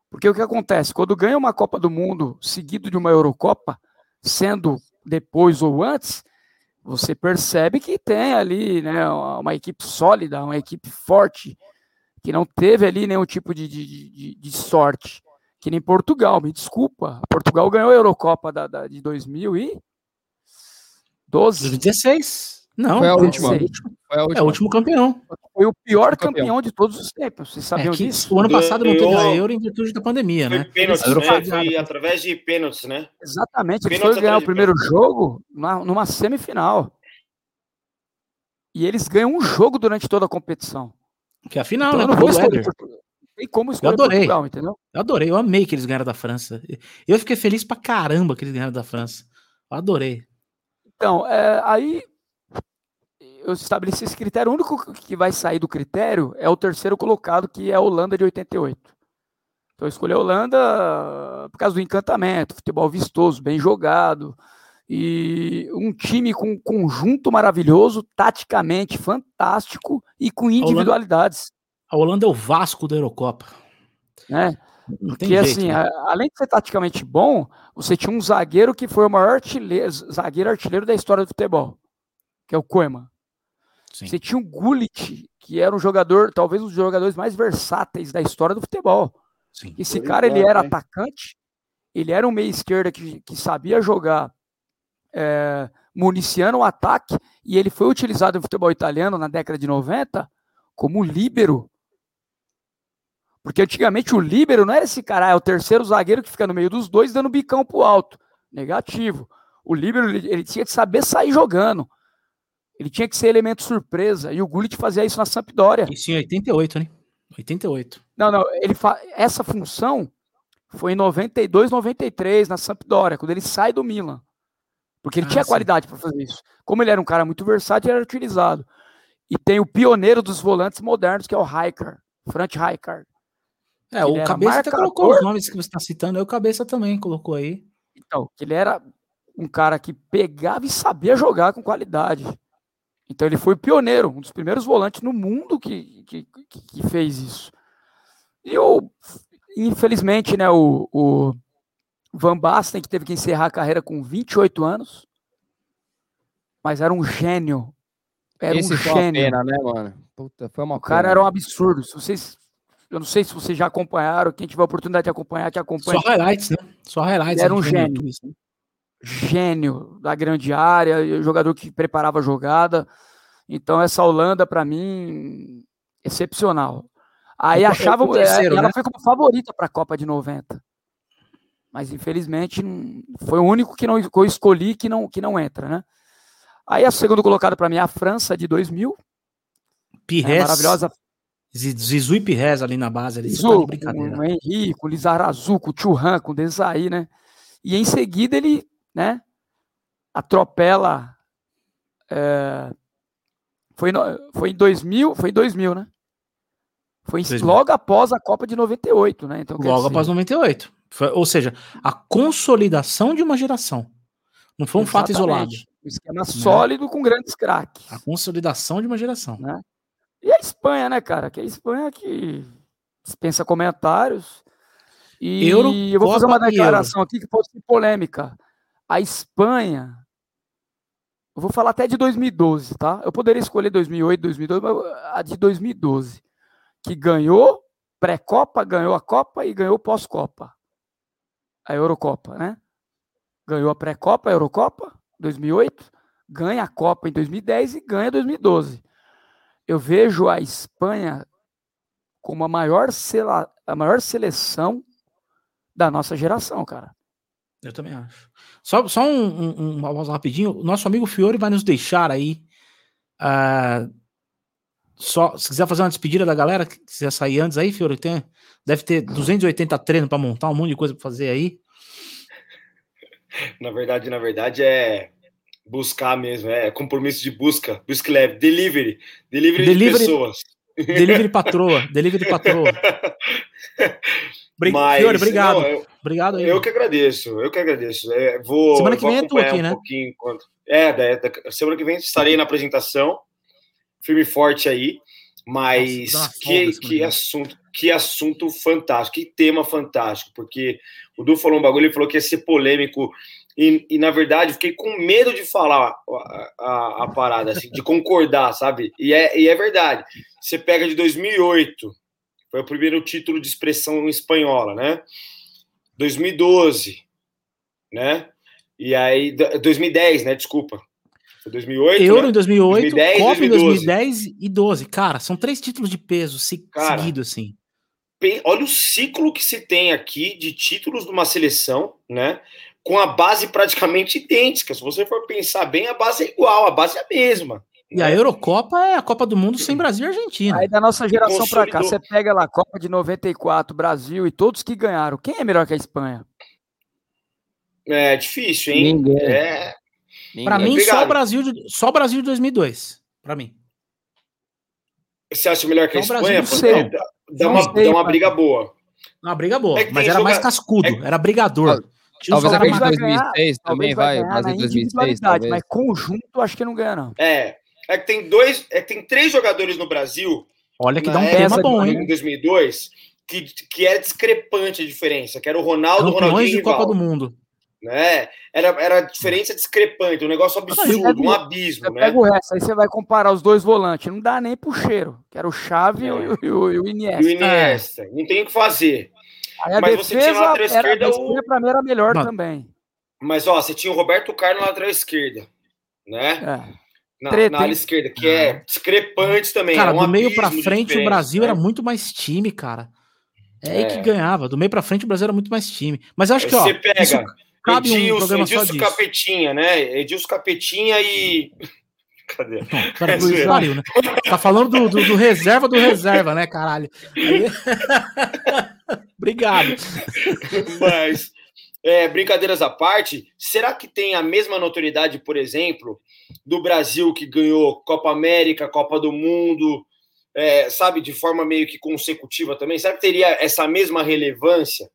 Porque o que acontece? Quando ganha uma Copa do Mundo seguido de uma Eurocopa, sendo depois ou antes, você percebe que tem ali né, uma equipe sólida, uma equipe forte, que não teve ali nenhum tipo de, de, de, de sorte. Que nem Portugal, me desculpa. Portugal ganhou a Eurocopa da, da, de 2012. 2016. Não, foi a última. Foi a última. É o último campeão. Foi o pior campeão. campeão. de todos os tempos. Vocês sabiam é disso? O ano passado não teve a Euro em virtude da pandemia, foi né? Pênalti, né? Foi através de pênaltis, né? Exatamente. Ele foi ganhar o primeiro jogo numa, semifinal. E eles ganham um jogo durante toda a competição. Que é a final, então, né? Eu não vou escolher. Tem como escolher eu adorei. Portugal, entendeu? Eu adorei, eu amei que eles ganharam da França. Eu fiquei feliz pra caramba que eles ganharam da França. Eu adorei. Então, é, aí eu estabeleci esse critério. O único que vai sair do critério é o terceiro colocado, que é a Holanda de 88. Então eu escolhi a Holanda por causa do encantamento, futebol vistoso, bem jogado, e um time com um conjunto maravilhoso, taticamente fantástico e com individualidades. A Holanda, a Holanda é o Vasco da Eurocopa. É. Porque jeito, assim, né? além de ser taticamente bom, você tinha um zagueiro que foi o maior artilheiro, zagueiro artilheiro da história do futebol, que é o Koeman. Sim. Você tinha o Gullit, que era um jogador, talvez um dos jogadores mais versáteis da história do futebol. Sim. Esse cara, ele era atacante, ele era um meia esquerda que, que sabia jogar é, municiando o ataque, e ele foi utilizado no futebol italiano na década de 90 como líbero. Porque antigamente o líbero não era esse cara, é o terceiro zagueiro que fica no meio dos dois dando bicão pro alto. Negativo. O líbero ele, ele tinha que saber sair jogando. Ele tinha que ser elemento surpresa. E o Gullit fazia isso na Sampdoria. Isso em 88, né? 88. Não, não. Ele fa... Essa função foi em 92, 93, na Sampdoria, quando ele sai do Milan. Porque ele Ah, tinha sim. qualidade para fazer isso. Como ele era um cara muito versátil, ele era utilizado. E tem o pioneiro dos volantes modernos, que é o Rijkaard, Frank Rijkaard. É, o Cabeça até colocou os nomes que você está citando, aí o Cabeça também colocou aí. Então, que ele era um cara que pegava e sabia jogar com qualidade. Então ele foi pioneiro, um dos primeiros volantes no mundo que, que, que- que fez isso. E o, infelizmente, né, o, o Van Basten, que teve que encerrar a carreira com 28 anos, mas era um gênio. Era Esse um gênio. pena, né, mano? Puta, foi uma O cara pena. era um absurdo. Se vocês, eu não sei se vocês já acompanharam, quem tiver a oportunidade de acompanhar, que acompanha. Só highlights, né? Só highlights. Era um gênio. YouTube, assim. gênio da grande área, jogador que preparava a jogada. Então, essa Holanda, para mim, excepcional. Aí É é achava. terceiro, ela né? foi como favorita para a Copa de 90. Mas, infelizmente, foi o único que, não, que eu escolhi que não, que não entra, né? Aí, a segunda colocada para mim é a França de 2000. É Pires, maravilhosa. Ziz- Zizu e Pires ali na base. Ali, tá Zizu, com brincadeira. o Henrique, o Lizarazu, com o Churran, com o Desaí, né? E em seguida ele, né, atropela. é, foi, no- foi em 2000, foi em 2000, né? Foi em- 2000. logo após a Copa de 98, né? Então, Logo dizer, após 98. Foi- ou seja, a consolidação de uma geração. Não foi um fato isolado. Um esquema sólido com grandes craques. A consolidação de uma geração. E a Espanha, né, cara? Que a Espanha que dispensa comentários. E Euro, eu vou fazer uma declaração aqui que pode ser polêmica. A Espanha, eu vou falar até de 2012, tá? Eu poderia escolher 2008, 2012, mas a de 2012, que ganhou pré-copa, ganhou a Copa e ganhou pós-copa. A Eurocopa, né? Ganhou a pré-copa, a Eurocopa, 2008, ganha a Copa em 2010 e ganha 2012 eu vejo a Espanha como a maior, sela- a maior seleção da nossa geração, cara. Eu também acho. Só, só um, um, um- uma pausa rapidinho. O nosso amigo Fiore vai nos deixar aí. ah, só, se quiser fazer uma despedida da galera, que quiser sair antes aí, Fiore, tem, deve ter 280 treinos para montar, um monte de coisa para fazer aí. (laughs) Na verdade, na verdade, é buscar mesmo, é compromisso de busca, busca leve, delivery, delivery, Delivery- de pessoas. Delivery patroa, (laughs) delivery patroa. Bri- Mas, Fiore, obrigado. não, eu, Obrigado aí. eu que agradeço, eu que agradeço. É, vou, Semana que vou vem é tu aqui, um né? pouquinho enquanto. É, da, da- semana que vem estarei na apresentação, firme e forte aí. Mas Nossa, que, que assunto, que assunto fantástico, que tema fantástico, porque o Du falou um bagulho, ele falou que ia ser polêmico, e, e, na verdade eu fiquei com medo de falar a, a, a parada, assim, de concordar, sabe? E é, e é verdade. Você pega de 2008, foi o primeiro título de expressão espanhola, né? 2012, né? E aí, 2010, né? Desculpa. Foi 2008, Euro né? em 2008, 2010, Copa em 2012. 2010 e 12. Cara, são três títulos de peso se- Cara, seguido, assim. Olha o ciclo que se tem aqui de títulos de uma seleção, né? Com a base praticamente idêntica. Se você for pensar bem, a base é igual, a base é a mesma. E a Eurocopa é a Copa do Mundo sem Brasil e Argentina. Aí da nossa geração pra cá, você pega lá a Copa de 94, Brasil e todos que ganharam. Quem é melhor que a Espanha? É difícil, hein? Ninguém. É, Ninguém. mim, só o. Brasil de, só o Brasil de 2002. Pra mim. você acha melhor que a Então, Espanha? Brasil, Pô, não sei. dá, dá Não uma, sei, dá uma briga boa. Uma briga boa, É mas era mais joga- cascudo, era brigador. Talvez de vai ganhar, 2006 também vai, na em 2006 individualidade, talvez. mas conjunto acho que não ganha, não. É, é que tem dois, é que tem três jogadores no Brasil Olha que dá um tema bom, hein? em 2002 que, que era discrepante a diferença, que era o Ronaldo, Campeões Ronaldinho de e Copa do Mundo. né? Era, era diferença discrepante, um negócio absurdo, um abismo, né? pega o resto, aí você vai comparar os dois volantes, não dá nem pro cheiro, que era o e o- É. e o, e o E Iniesta. o Iniesta, não tem o que fazer. Aí a Mas você tinha defesa na lateral era, esquerda o- pra mim era melhor também. Mas ó, você tinha o Roberto Carlos na lateral esquerda, né? É. Na, Treta, na ala hein? esquerda, que é discrepante também. Cara, é um do meio pra frente o Brasil né? era muito mais time, cara. É aí É. que ganhava. Do meio pra frente o Brasil era muito mais time. Mas eu acho que, ó, Você pega isso cabe um Edilson, programa só Edilson disso. Capetinha, né? Edilson Capetinha e. Cadê? Cara, É, Luiz pariu, né? Tá falando do, do- do reserva do reserva, né, caralho? Aí- (laughs) Obrigado. Mas é, brincadeiras à parte, será que tem a mesma notoriedade, por exemplo, do Brasil que ganhou Copa América, Copa do Mundo, é, sabe, de forma meio que consecutiva também? Será que teria essa mesma relevância?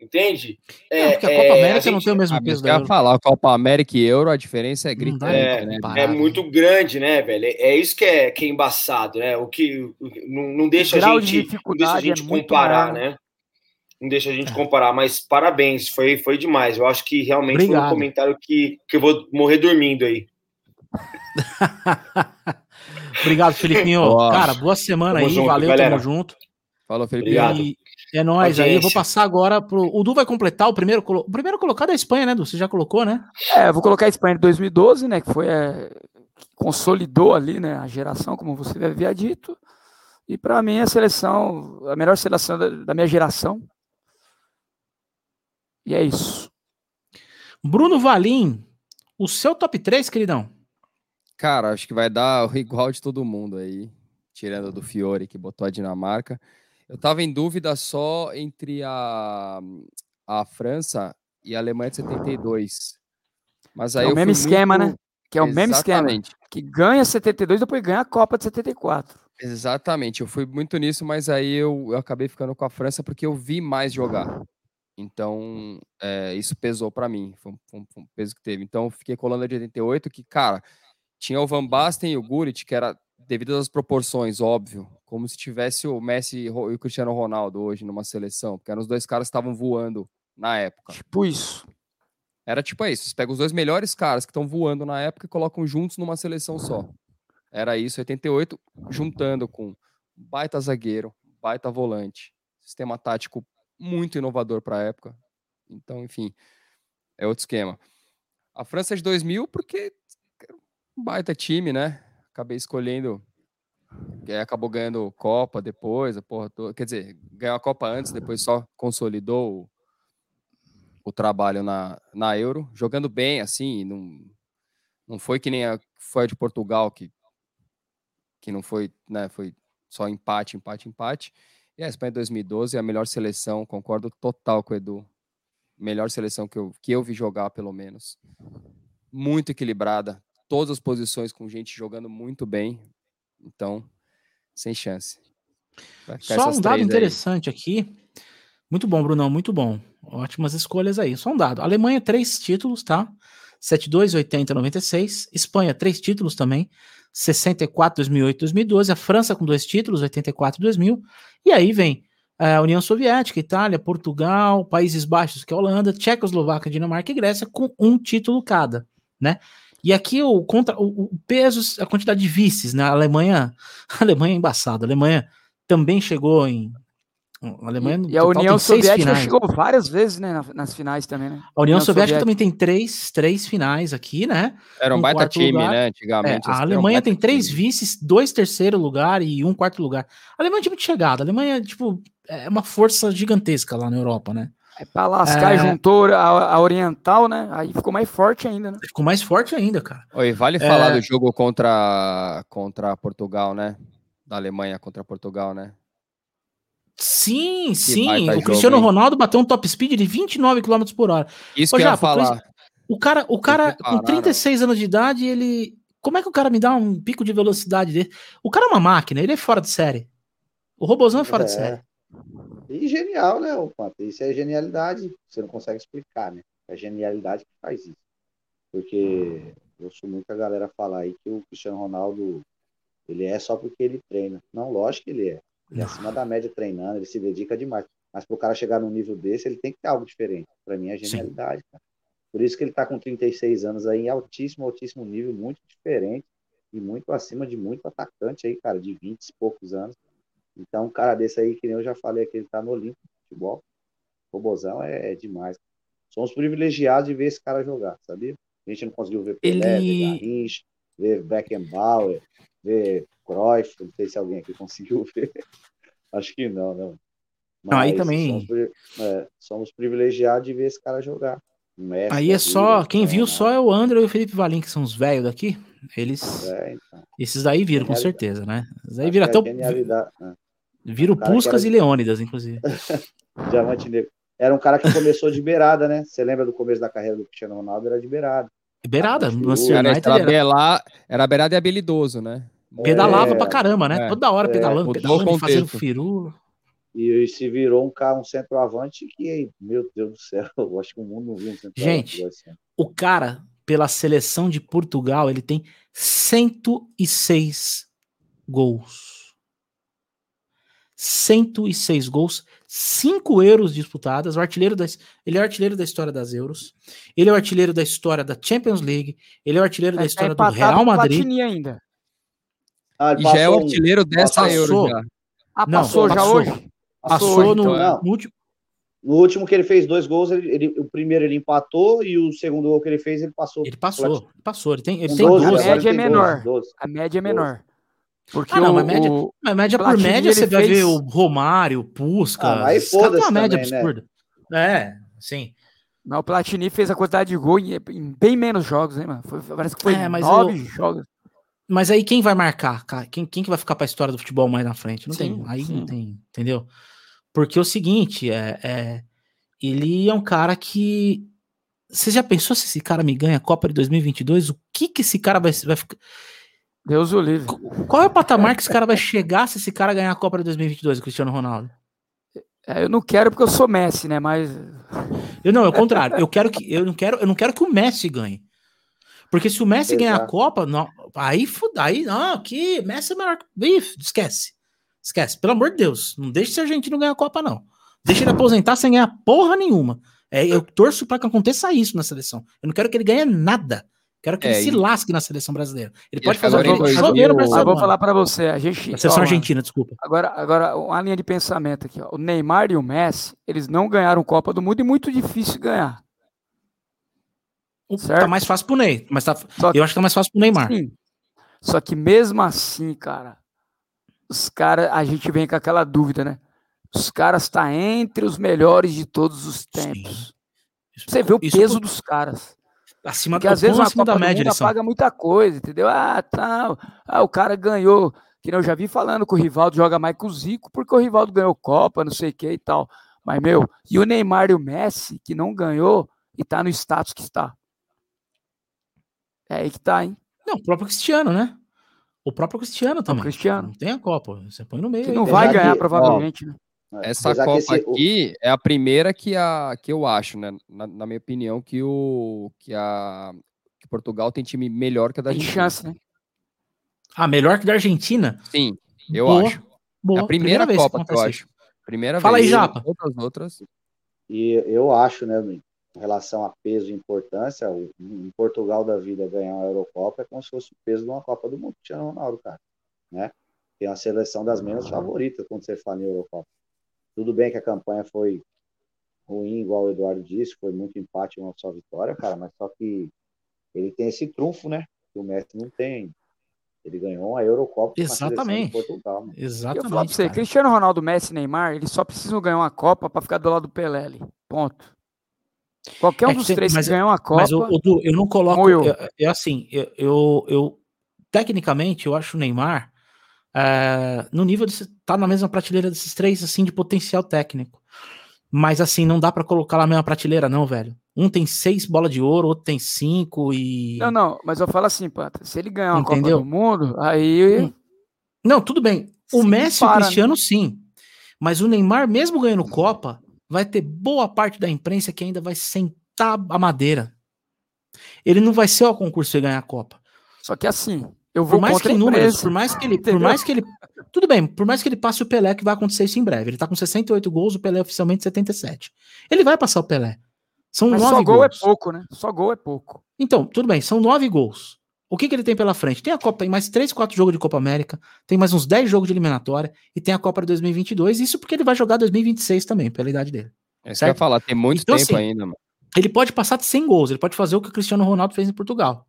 Entende? É, porque a Copa é, América a gente, não tem o mesmo ah, peso da Euro. falar, Copa América e Euro, a diferença é gritante. É, né? é, muito grande, né, velho? É isso que é, que é embaçado, né? O que não, não deixa a gente, não deixa a gente comparar, né? Não deixa a gente comparar, mas parabéns, foi, foi demais. Eu acho que realmente Obrigado. foi um comentário que, que eu vou morrer dormindo aí. (laughs) Obrigado, Felipinho. Cara, boa semana tamo aí, junto, valeu, galera. tamo junto. Falou, Felipinho. Obrigado. E é nóis aí. Eu vou passar agora pro. O Du vai completar o primeiro. O primeiro colocado é a Espanha, né, Du? Você já colocou, né? É, eu vou colocar a Espanha de 2012, né? Que foi. É, que consolidou ali, né? A geração, como você havia dito. E para mim, a seleção, a melhor seleção da, da minha geração. E é isso. Bruno Valim, o seu top 3, queridão? Cara, acho que vai dar igual de todo mundo aí, tirando do Fiore que botou a Dinamarca. Eu estava em dúvida só entre a, a França e a Alemanha de 72. Mas aí é o mesmo esquema, muito... né? Que é o Exatamente. mesmo esquema. Que ganha 72 e depois ganha a Copa de 74. Exatamente, eu fui muito nisso, mas aí eu, eu acabei ficando com a França porque eu vi mais jogar. Então, é, isso pesou para mim, foi um, foi um, peso que teve. Então, eu fiquei com a Holanda de 88, que, cara, tinha o Van Basten e o Gullit, que era devido às proporções, óbvio, como se tivesse o Messi e o Cristiano Ronaldo hoje numa seleção, porque eram os dois caras que estavam voando na época. Tipo isso. Era tipo isso, você pega os dois melhores caras que estão voando na época e colocam juntos numa seleção só. Era isso, 88, juntando com baita zagueiro, baita volante, sistema tático muito inovador para a época. Então, enfim, é outro esquema. A França é de 2000 porque um baita time, né? Acabei escolhendo. Acabou ganhando Copa depois, a porra toda. Quer dizer, ganhou a Copa antes, depois só consolidou o, o trabalho na, na Euro, jogando bem, assim, não, não foi que nem a foi a de Portugal, que, que não foi, né, foi só empate, empate, empate. E a Espanha 2012 é a melhor seleção, concordo total com o Edu. Melhor seleção que eu, que eu vi jogar, pelo menos. Muito equilibrada, todas as posições com gente jogando muito bem. Então, sem chance. Só um dado interessante aí. aqui. Muito bom, Brunão, muito bom. Ótimas escolhas aí. Só um dado. Alemanha, três títulos, tá? 72, 80, 96. Espanha, três títulos também. 64, 2008, 2012. A França com dois títulos, 84 2000. E aí vem é, a União Soviética, Itália, Portugal, Países Baixos, que é a Holanda, Tchecoslováquia, Dinamarca e Grécia, com um título cada, né? E aqui o, contra, o, o peso, a quantidade de vices, né? A Alemanha, (laughs) a Alemanha é embaçada. A Alemanha também chegou em. A Alemanha, e, e a União Soviética chegou várias vezes, né? Nas finais também, né? A União, União Soviética, Soviética, também tem três, três finais aqui, né? Era um, um baita time, lugar. né? Antigamente. É, a Alemanha um tem três time. vices, dois terceiro lugar e um quarto lugar. A Alemanha é um time de chegada. A Alemanha, tipo, é uma força gigantesca lá na Europa, né? É pra lascar, é... juntou a, a, Oriental, né? Aí ficou mais forte ainda, né? Ficou mais forte ainda, cara. Oi, vale é... falar do jogo contra, contra Portugal, né? Da Alemanha contra Portugal, né? Sim, que sim. O Cristiano jogo, Ronaldo bateu um top speed de 29 km por hora. Isso Ô, que eu ia falar. O cara, o cara com 36 anos de idade, ele. Como é que o cara me dá um pico de velocidade dele? O cara é uma máquina, ele é fora de série. O robôzão é fora é. de série. E genial, né, Pato? Isso é genialidade. Você não consegue explicar, né? É genialidade que faz isso. Porque eu ouço muita galera falar aí que o Cristiano Ronaldo ele é só porque ele treina. Não, lógico que ele é. Ele é acima da média treinando, ele se dedica demais. Mas para o cara chegar num nível desse, ele tem que ter algo diferente. Para mim é genialidade, cara. Por isso que ele está com 36 anos aí, em altíssimo, altíssimo nível, muito diferente e muito acima de muito atacante aí, cara, de 20 e poucos anos. Então, um cara desse aí, que nem eu já falei aqui, ele tá no Olímpico de futebol. O Robozão é, é, demais. Somos privilegiados de ver esse cara jogar, sabia? A gente não conseguiu ver Pelé, ele... ver Garrincha, ver Beckenbauer, ver Cruyff, não sei se alguém aqui (laughs) conseguiu ver. Acho que não, não. Mas não, aí também. Somos, é, somos, privilegiados de ver esse cara jogar. aí é só, quem viu só é o André e o Felipe Valim, que são os velhos daqui. Eles. É, então. Esses daí viram, com certeza, né? Esses aí viram até o. Né? Vira Puscas era... e Leônidas, inclusive. (laughs) Diamante Negro. era um cara que começou de beirada, né? Você lembra do começo da carreira do Cristiano Ronaldo? Era de beirada. Beirada, no Era, era, bela, era beirada e habilidoso, né? Pedalava É, pra caramba, né? é, Toda hora é, pedalando, mudou pedalando, o fazendo firula. E, e se virou um cara, um centroavante que, meu Deus do céu, (laughs) eu acho que o mundo não viu um centroavante. Gente, esse. O cara, pela seleção de Portugal, ele tem 106 gols. 106 gols, 5 euros disputadas, o artilheiro das, ele é o artilheiro da história das Euros, ele é o artilheiro da história da Champions League, ele é o artilheiro da Tá história do empatado Real Madrid. Ainda. Ah, E já é o passou um- artilheiro dessa passou. Euro já. Ah, Não, passou já passou. hoje? Passou hoje, no, então, é. no último. No último que ele fez dois gols, ele, ele- o primeiro ele empatou e o segundo gol que ele fez, ele passou. Ele passou, ele passou, ele tem, ele tem 12, 12. A média é menor. 12. A média é menor. Porque Ah, não, o, mas média- o- Mas média por média, você ele vai fez- ver o Romário, o Pusca. Ah, aí têm uma foda-se média também, né? absurda. É, sim. Mas o Platini fez a quantidade de gol em, em bem menos jogos, né, mano? Foi- parece que foi É, mas nove eu- jogos. Mas aí quem vai marcar, cara? Quem, quem que vai ficar pra história do futebol mais na frente? Não Sim, tem. Aí sim. não tem, entendeu? Porque é o seguinte, é, é, ele é um cara que. Você já pensou se esse cara me ganha a Copa de 2022? O que que esse cara vai, vai ficar. Deus o livre. Qual é o patamar que esse cara vai chegar se esse cara ganhar a Copa de 2022, o Cristiano Ronaldo? É, eu não quero porque eu sou Messi, né? Mas Eu não, é o contrário. Eu quero que eu não quero, eu não quero que o Messi ganhe. Porque se o Messi ganhar a Exato. Copa, não, aí fuda, aí não, que Messi é maior que esquece. Esquece, pelo amor de Deus, não deixe esse argentino ganhar a Copa não. Deixa ele aposentar sem ganhar porra nenhuma. É, eu torço para que aconteça isso na seleção. Eu não quero que ele ganhe nada. Quero que É, ele se e- lasque na seleção brasileira. Ele E pode fazer o mil- eu vou falar pra você. A gente. Na seleção ó, argentina, desculpa. Agora, agora, uma linha de pensamento aqui. Ó. O Neymar e o Messi, eles não ganharam Copa do Mundo e muito difícil ganhar. Certo. Tá mais fácil pro Ney, mas tá, Só que- eu acho que tá mais fácil pro Neymar. Sim. Só que mesmo assim, cara, os caras, a gente vem com aquela dúvida, né? Os caras tá entre os melhores de todos os tempos. Isso- Você vê o isso- peso dos caras. Acima, Porque às vezes acima Copa da do média eles são. apaga muita coisa, entendeu? Ah, tal. Ah, o cara ganhou. Que eu já vi falando que o Rivaldo joga mais que o Zico, porque o Rivaldo ganhou Copa, não sei o que e tal. Mas, meu, e o Neymar e o Messi, que não ganhou e tá no status que está. É aí que tá, hein? Não, o próprio Cristiano, né? O próprio Cristiano também. Cristiano. Não tem a Copa. Você põe no meio. Que não tem vai ganhar, que- provavelmente, né? É, Essa apesar Copa esse- aqui é a primeira que, a, que eu acho, né? Na, na minha opinião, que, o, que, a, que Portugal tem time melhor que a da Tem Argentina. chance, né? Ah, melhor que da Argentina? Sim, eu Boa, acho. Boa. é a primeira, vez Copa que eu acho. Primeira Fala vez. aí, Japa. Outras, outras. E eu acho, né, em relação a peso e importância, o- em Portugal da vida ganhar uma Eurocopa é como se fosse o peso de uma Copa do Mundo, Cristiano Ronaldo, cara, né? Tem uma seleção das menos favoritas quando você fala em Eurocopa. Tudo bem que a campanha foi ruim, igual o Eduardo disse, foi muito empate e uma só vitória, cara, mas só que ele tem esse trunfo, né? Que o Messi não tem. Ele ganhou a Eurocopa Exatamente. Portugal. né? E eu Exatamente. falo pra você, cara. Cristiano Ronaldo, Messi e Neymar, eles só precisam ganhar uma Copa pra ficar do lado do Pelé ali. Ponto. Qualquer um É dos três mas- que ganhar uma Copa. Mas, o, o Du, eu não coloco. Eu. Eu, eu, assim, eu, eu, eu- Tecnicamente, eu acho o Neymar eh, no nível de. Tá na mesma prateleira desses três, assim, de potencial técnico. Mas, assim, não dá pra colocar na mesma prateleira, não, velho. Um tem seis bolas de ouro, outro tem cinco e. Não, não, mas eu falo assim, Pata, se ele ganhar uma Entendeu? Copa do Mundo, aí Hum. Não, tudo bem. O Messi e o para, né? Cristiano, sim. Mas o Neymar, mesmo ganhando Copa, vai ter boa parte da imprensa que ainda vai sentar a madeira. Ele não vai ser o concurso de ganhar a Copa. Só que assim, eu Por vou mais contra que números, por mais que ele, por Entendeu? mais que ele, tudo bem, por mais que ele passe o Pelé, que vai acontecer isso em breve. Ele tá com 68 gols, o Pelé oficialmente 77. Ele vai passar o Pelé. São Mas nove só gol é pouco, né? Só gol é pouco. Então, tudo bem, são nove gols. O que, que ele tem pela frente? Tem a Copa, tem mais três, quatro jogos de Copa América, tem mais uns 10 jogos de eliminatória e tem a Copa de 2022. Isso porque ele vai jogar 2026 também, pela idade dele. É isso que eu ia falar, tem muito Então, tempo assim, ainda, mano. Ele pode passar de 100 gols, ele pode fazer o que o Cristiano Ronaldo fez em Portugal.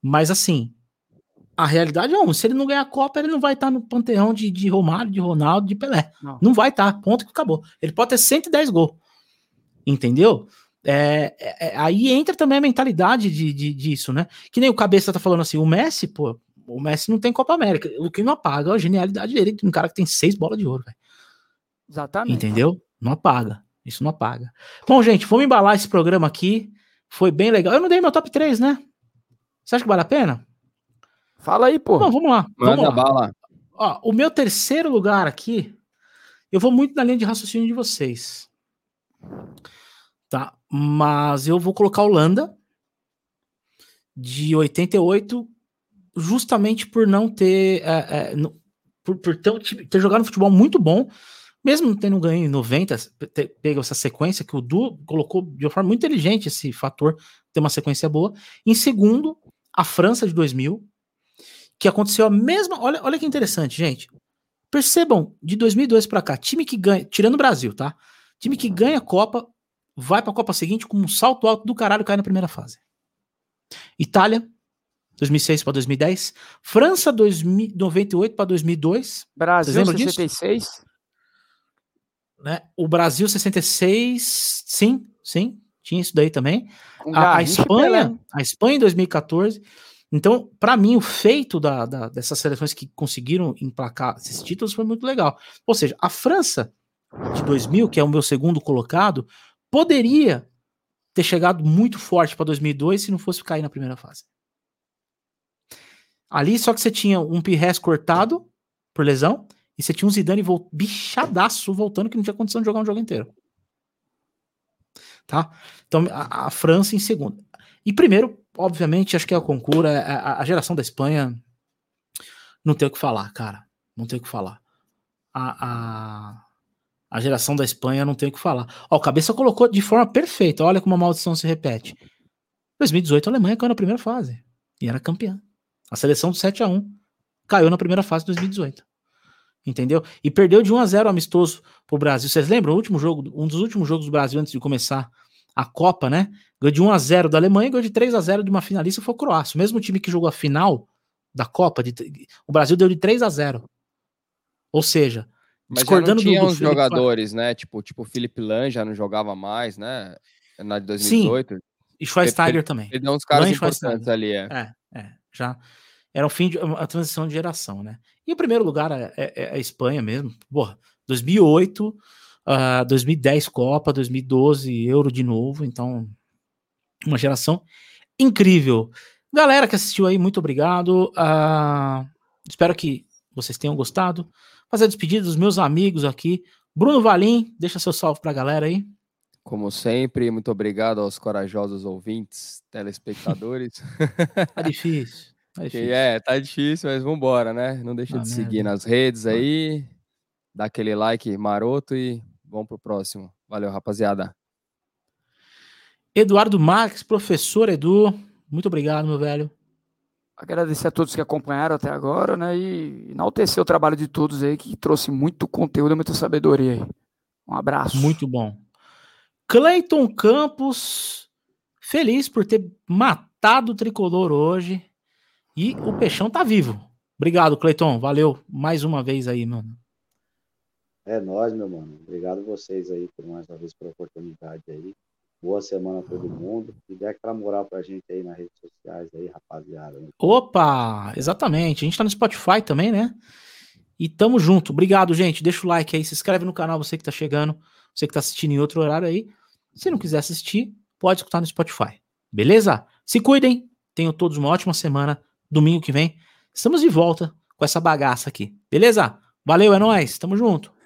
Mas assim, a realidade é uma, se ele não ganhar a Copa, ele não vai estar no panteão de, de Romário, de Ronaldo, de Pelé. Não. Não vai estar, ponto que acabou. Ele pode ter 110 gols. Entendeu? É, é, é, aí entra também a mentalidade de, de- disso, né? Que nem o Cabeça tá falando assim, o Messi, pô, o Messi não tem Copa América. O que não apaga é a genialidade dele, de um cara que tem seis bolas de ouro, velho. Exatamente. Entendeu? Não apaga. Isso não apaga. Bom, gente, vamos embalar esse programa aqui. Foi bem legal. Eu não dei meu top 3, né? Você acha que vale a pena? Fala aí, pô. Bom, vamos lá. Manda Vamos lá. bala. Ó, o meu terceiro lugar aqui, eu vou muito na linha de raciocínio de vocês. Tá? Mas eu vou colocar a Holanda de 88, justamente por não ter. é, é, no- por, por ter, ter jogado um futebol muito bom, mesmo não tendo ganho em 90, ter pego essa sequência que o Du colocou de uma forma muito inteligente esse fator, ter uma sequência boa. Em segundo, a França de 2000, que aconteceu a mesma. Olha, olha que interessante, gente. Percebam, de 2002 pra cá, time que ganha, tirando o Brasil, tá? Time que ganha a Copa, vai pra Copa seguinte com um salto alto do caralho cai na primeira fase. Itália, 2006 pra 2010. França, 2000 98 pra 2002. Brasil lembram disso? 66. Né? O Brasil, 66. Sim, sim, tinha isso daí também. A, a Espanha, a Espanha em 2014. Então, para mim, o feito da, da- dessas seleções que conseguiram emplacar esses títulos foi muito legal. Ou seja, a França de 2000, que é o meu segundo colocado, poderia ter chegado muito forte para 2002 se não fosse cair na primeira fase. Ali só que você tinha um Pires cortado por lesão e você tinha um Zidane bichadaço voltando que não tinha condição de jogar um jogo inteiro. Tá? Então a, a França em segundo. E primeiro, obviamente, acho que é a concura, é a, a geração da Espanha não tem o que falar, cara. Não tem o que falar. A, a, a geração da Espanha não tem o que falar. Ó, o Cabeça colocou de forma perfeita. Olha como a maldição se repete. 2018, a Alemanha caiu na primeira fase. E era campeã. A seleção do 7 a 1 caiu na primeira fase de 2018. Entendeu? E perdeu de 1 a 0 amistoso pro Brasil. Vocês lembram? O último jogo, um dos últimos jogos do Brasil antes de começar a Copa, né? Ganhou de 1 a 0 da Alemanha e ganhou de 3 a 0 de uma finalista, foi o Croácia. O mesmo time que jogou a final da Copa, de, o Brasil deu de 3 a 0. Ou seja, Mas já discordando não tinha do, do uns Felipe jogadores, né? Tipo, tipo o Felipe Lan já não jogava mais, né? Na de 2018. e Schweinsteiger também. Ele deu uns caras Lan importantes ali, é. É, é, já era o fim de a transição de geração, né? E o primeiro lugar é, é- é a Espanha mesmo. Porra, 2008, ah, 2010 Copa, 2012 Euro de novo, então uma geração incrível. Galera que assistiu aí, muito obrigado. ah, espero que vocês tenham gostado. Fazer a despedida dos meus amigos aqui. Bruno Valim, deixa seu salve pra galera aí. Como sempre, muito obrigado aos corajosos ouvintes, telespectadores. (laughs) Tá difícil. Tá difícil. é, tá difícil, mas vambora, né? Não deixa Ah, de seguir merda. nas redes aí, dá aquele like maroto e vamos pro próximo. Valeu, rapaziada. Eduardo Marques, professor Edu, muito obrigado, meu velho. Agradecer a todos que acompanharam até agora, né? E enaltecer o trabalho de todos aí, que trouxe muito conteúdo e muita sabedoria aí. Um abraço. Muito bom. Cleiton Campos, feliz por ter matado o tricolor hoje. E o Peixão tá vivo. Obrigado, Cleiton. Valeu mais uma vez aí, mano. É nóis, meu mano. Obrigado vocês aí por mais uma vez pela oportunidade aí. Boa semana a todo mundo. E dê aquela moral pra gente aí nas redes sociais aí, rapaziada. Opa, exatamente. A gente tá no Spotify também, né? E tamo junto. Obrigado, gente. Deixa o like aí, se inscreve no canal, você que tá chegando, você que tá assistindo em outro horário aí. Se não quiser assistir, pode escutar no Spotify. Beleza? Se cuidem. Tenham todos uma ótima semana. Domingo que vem, estamos de volta com essa bagaça aqui. Beleza? Valeu, é nóis. Tamo junto.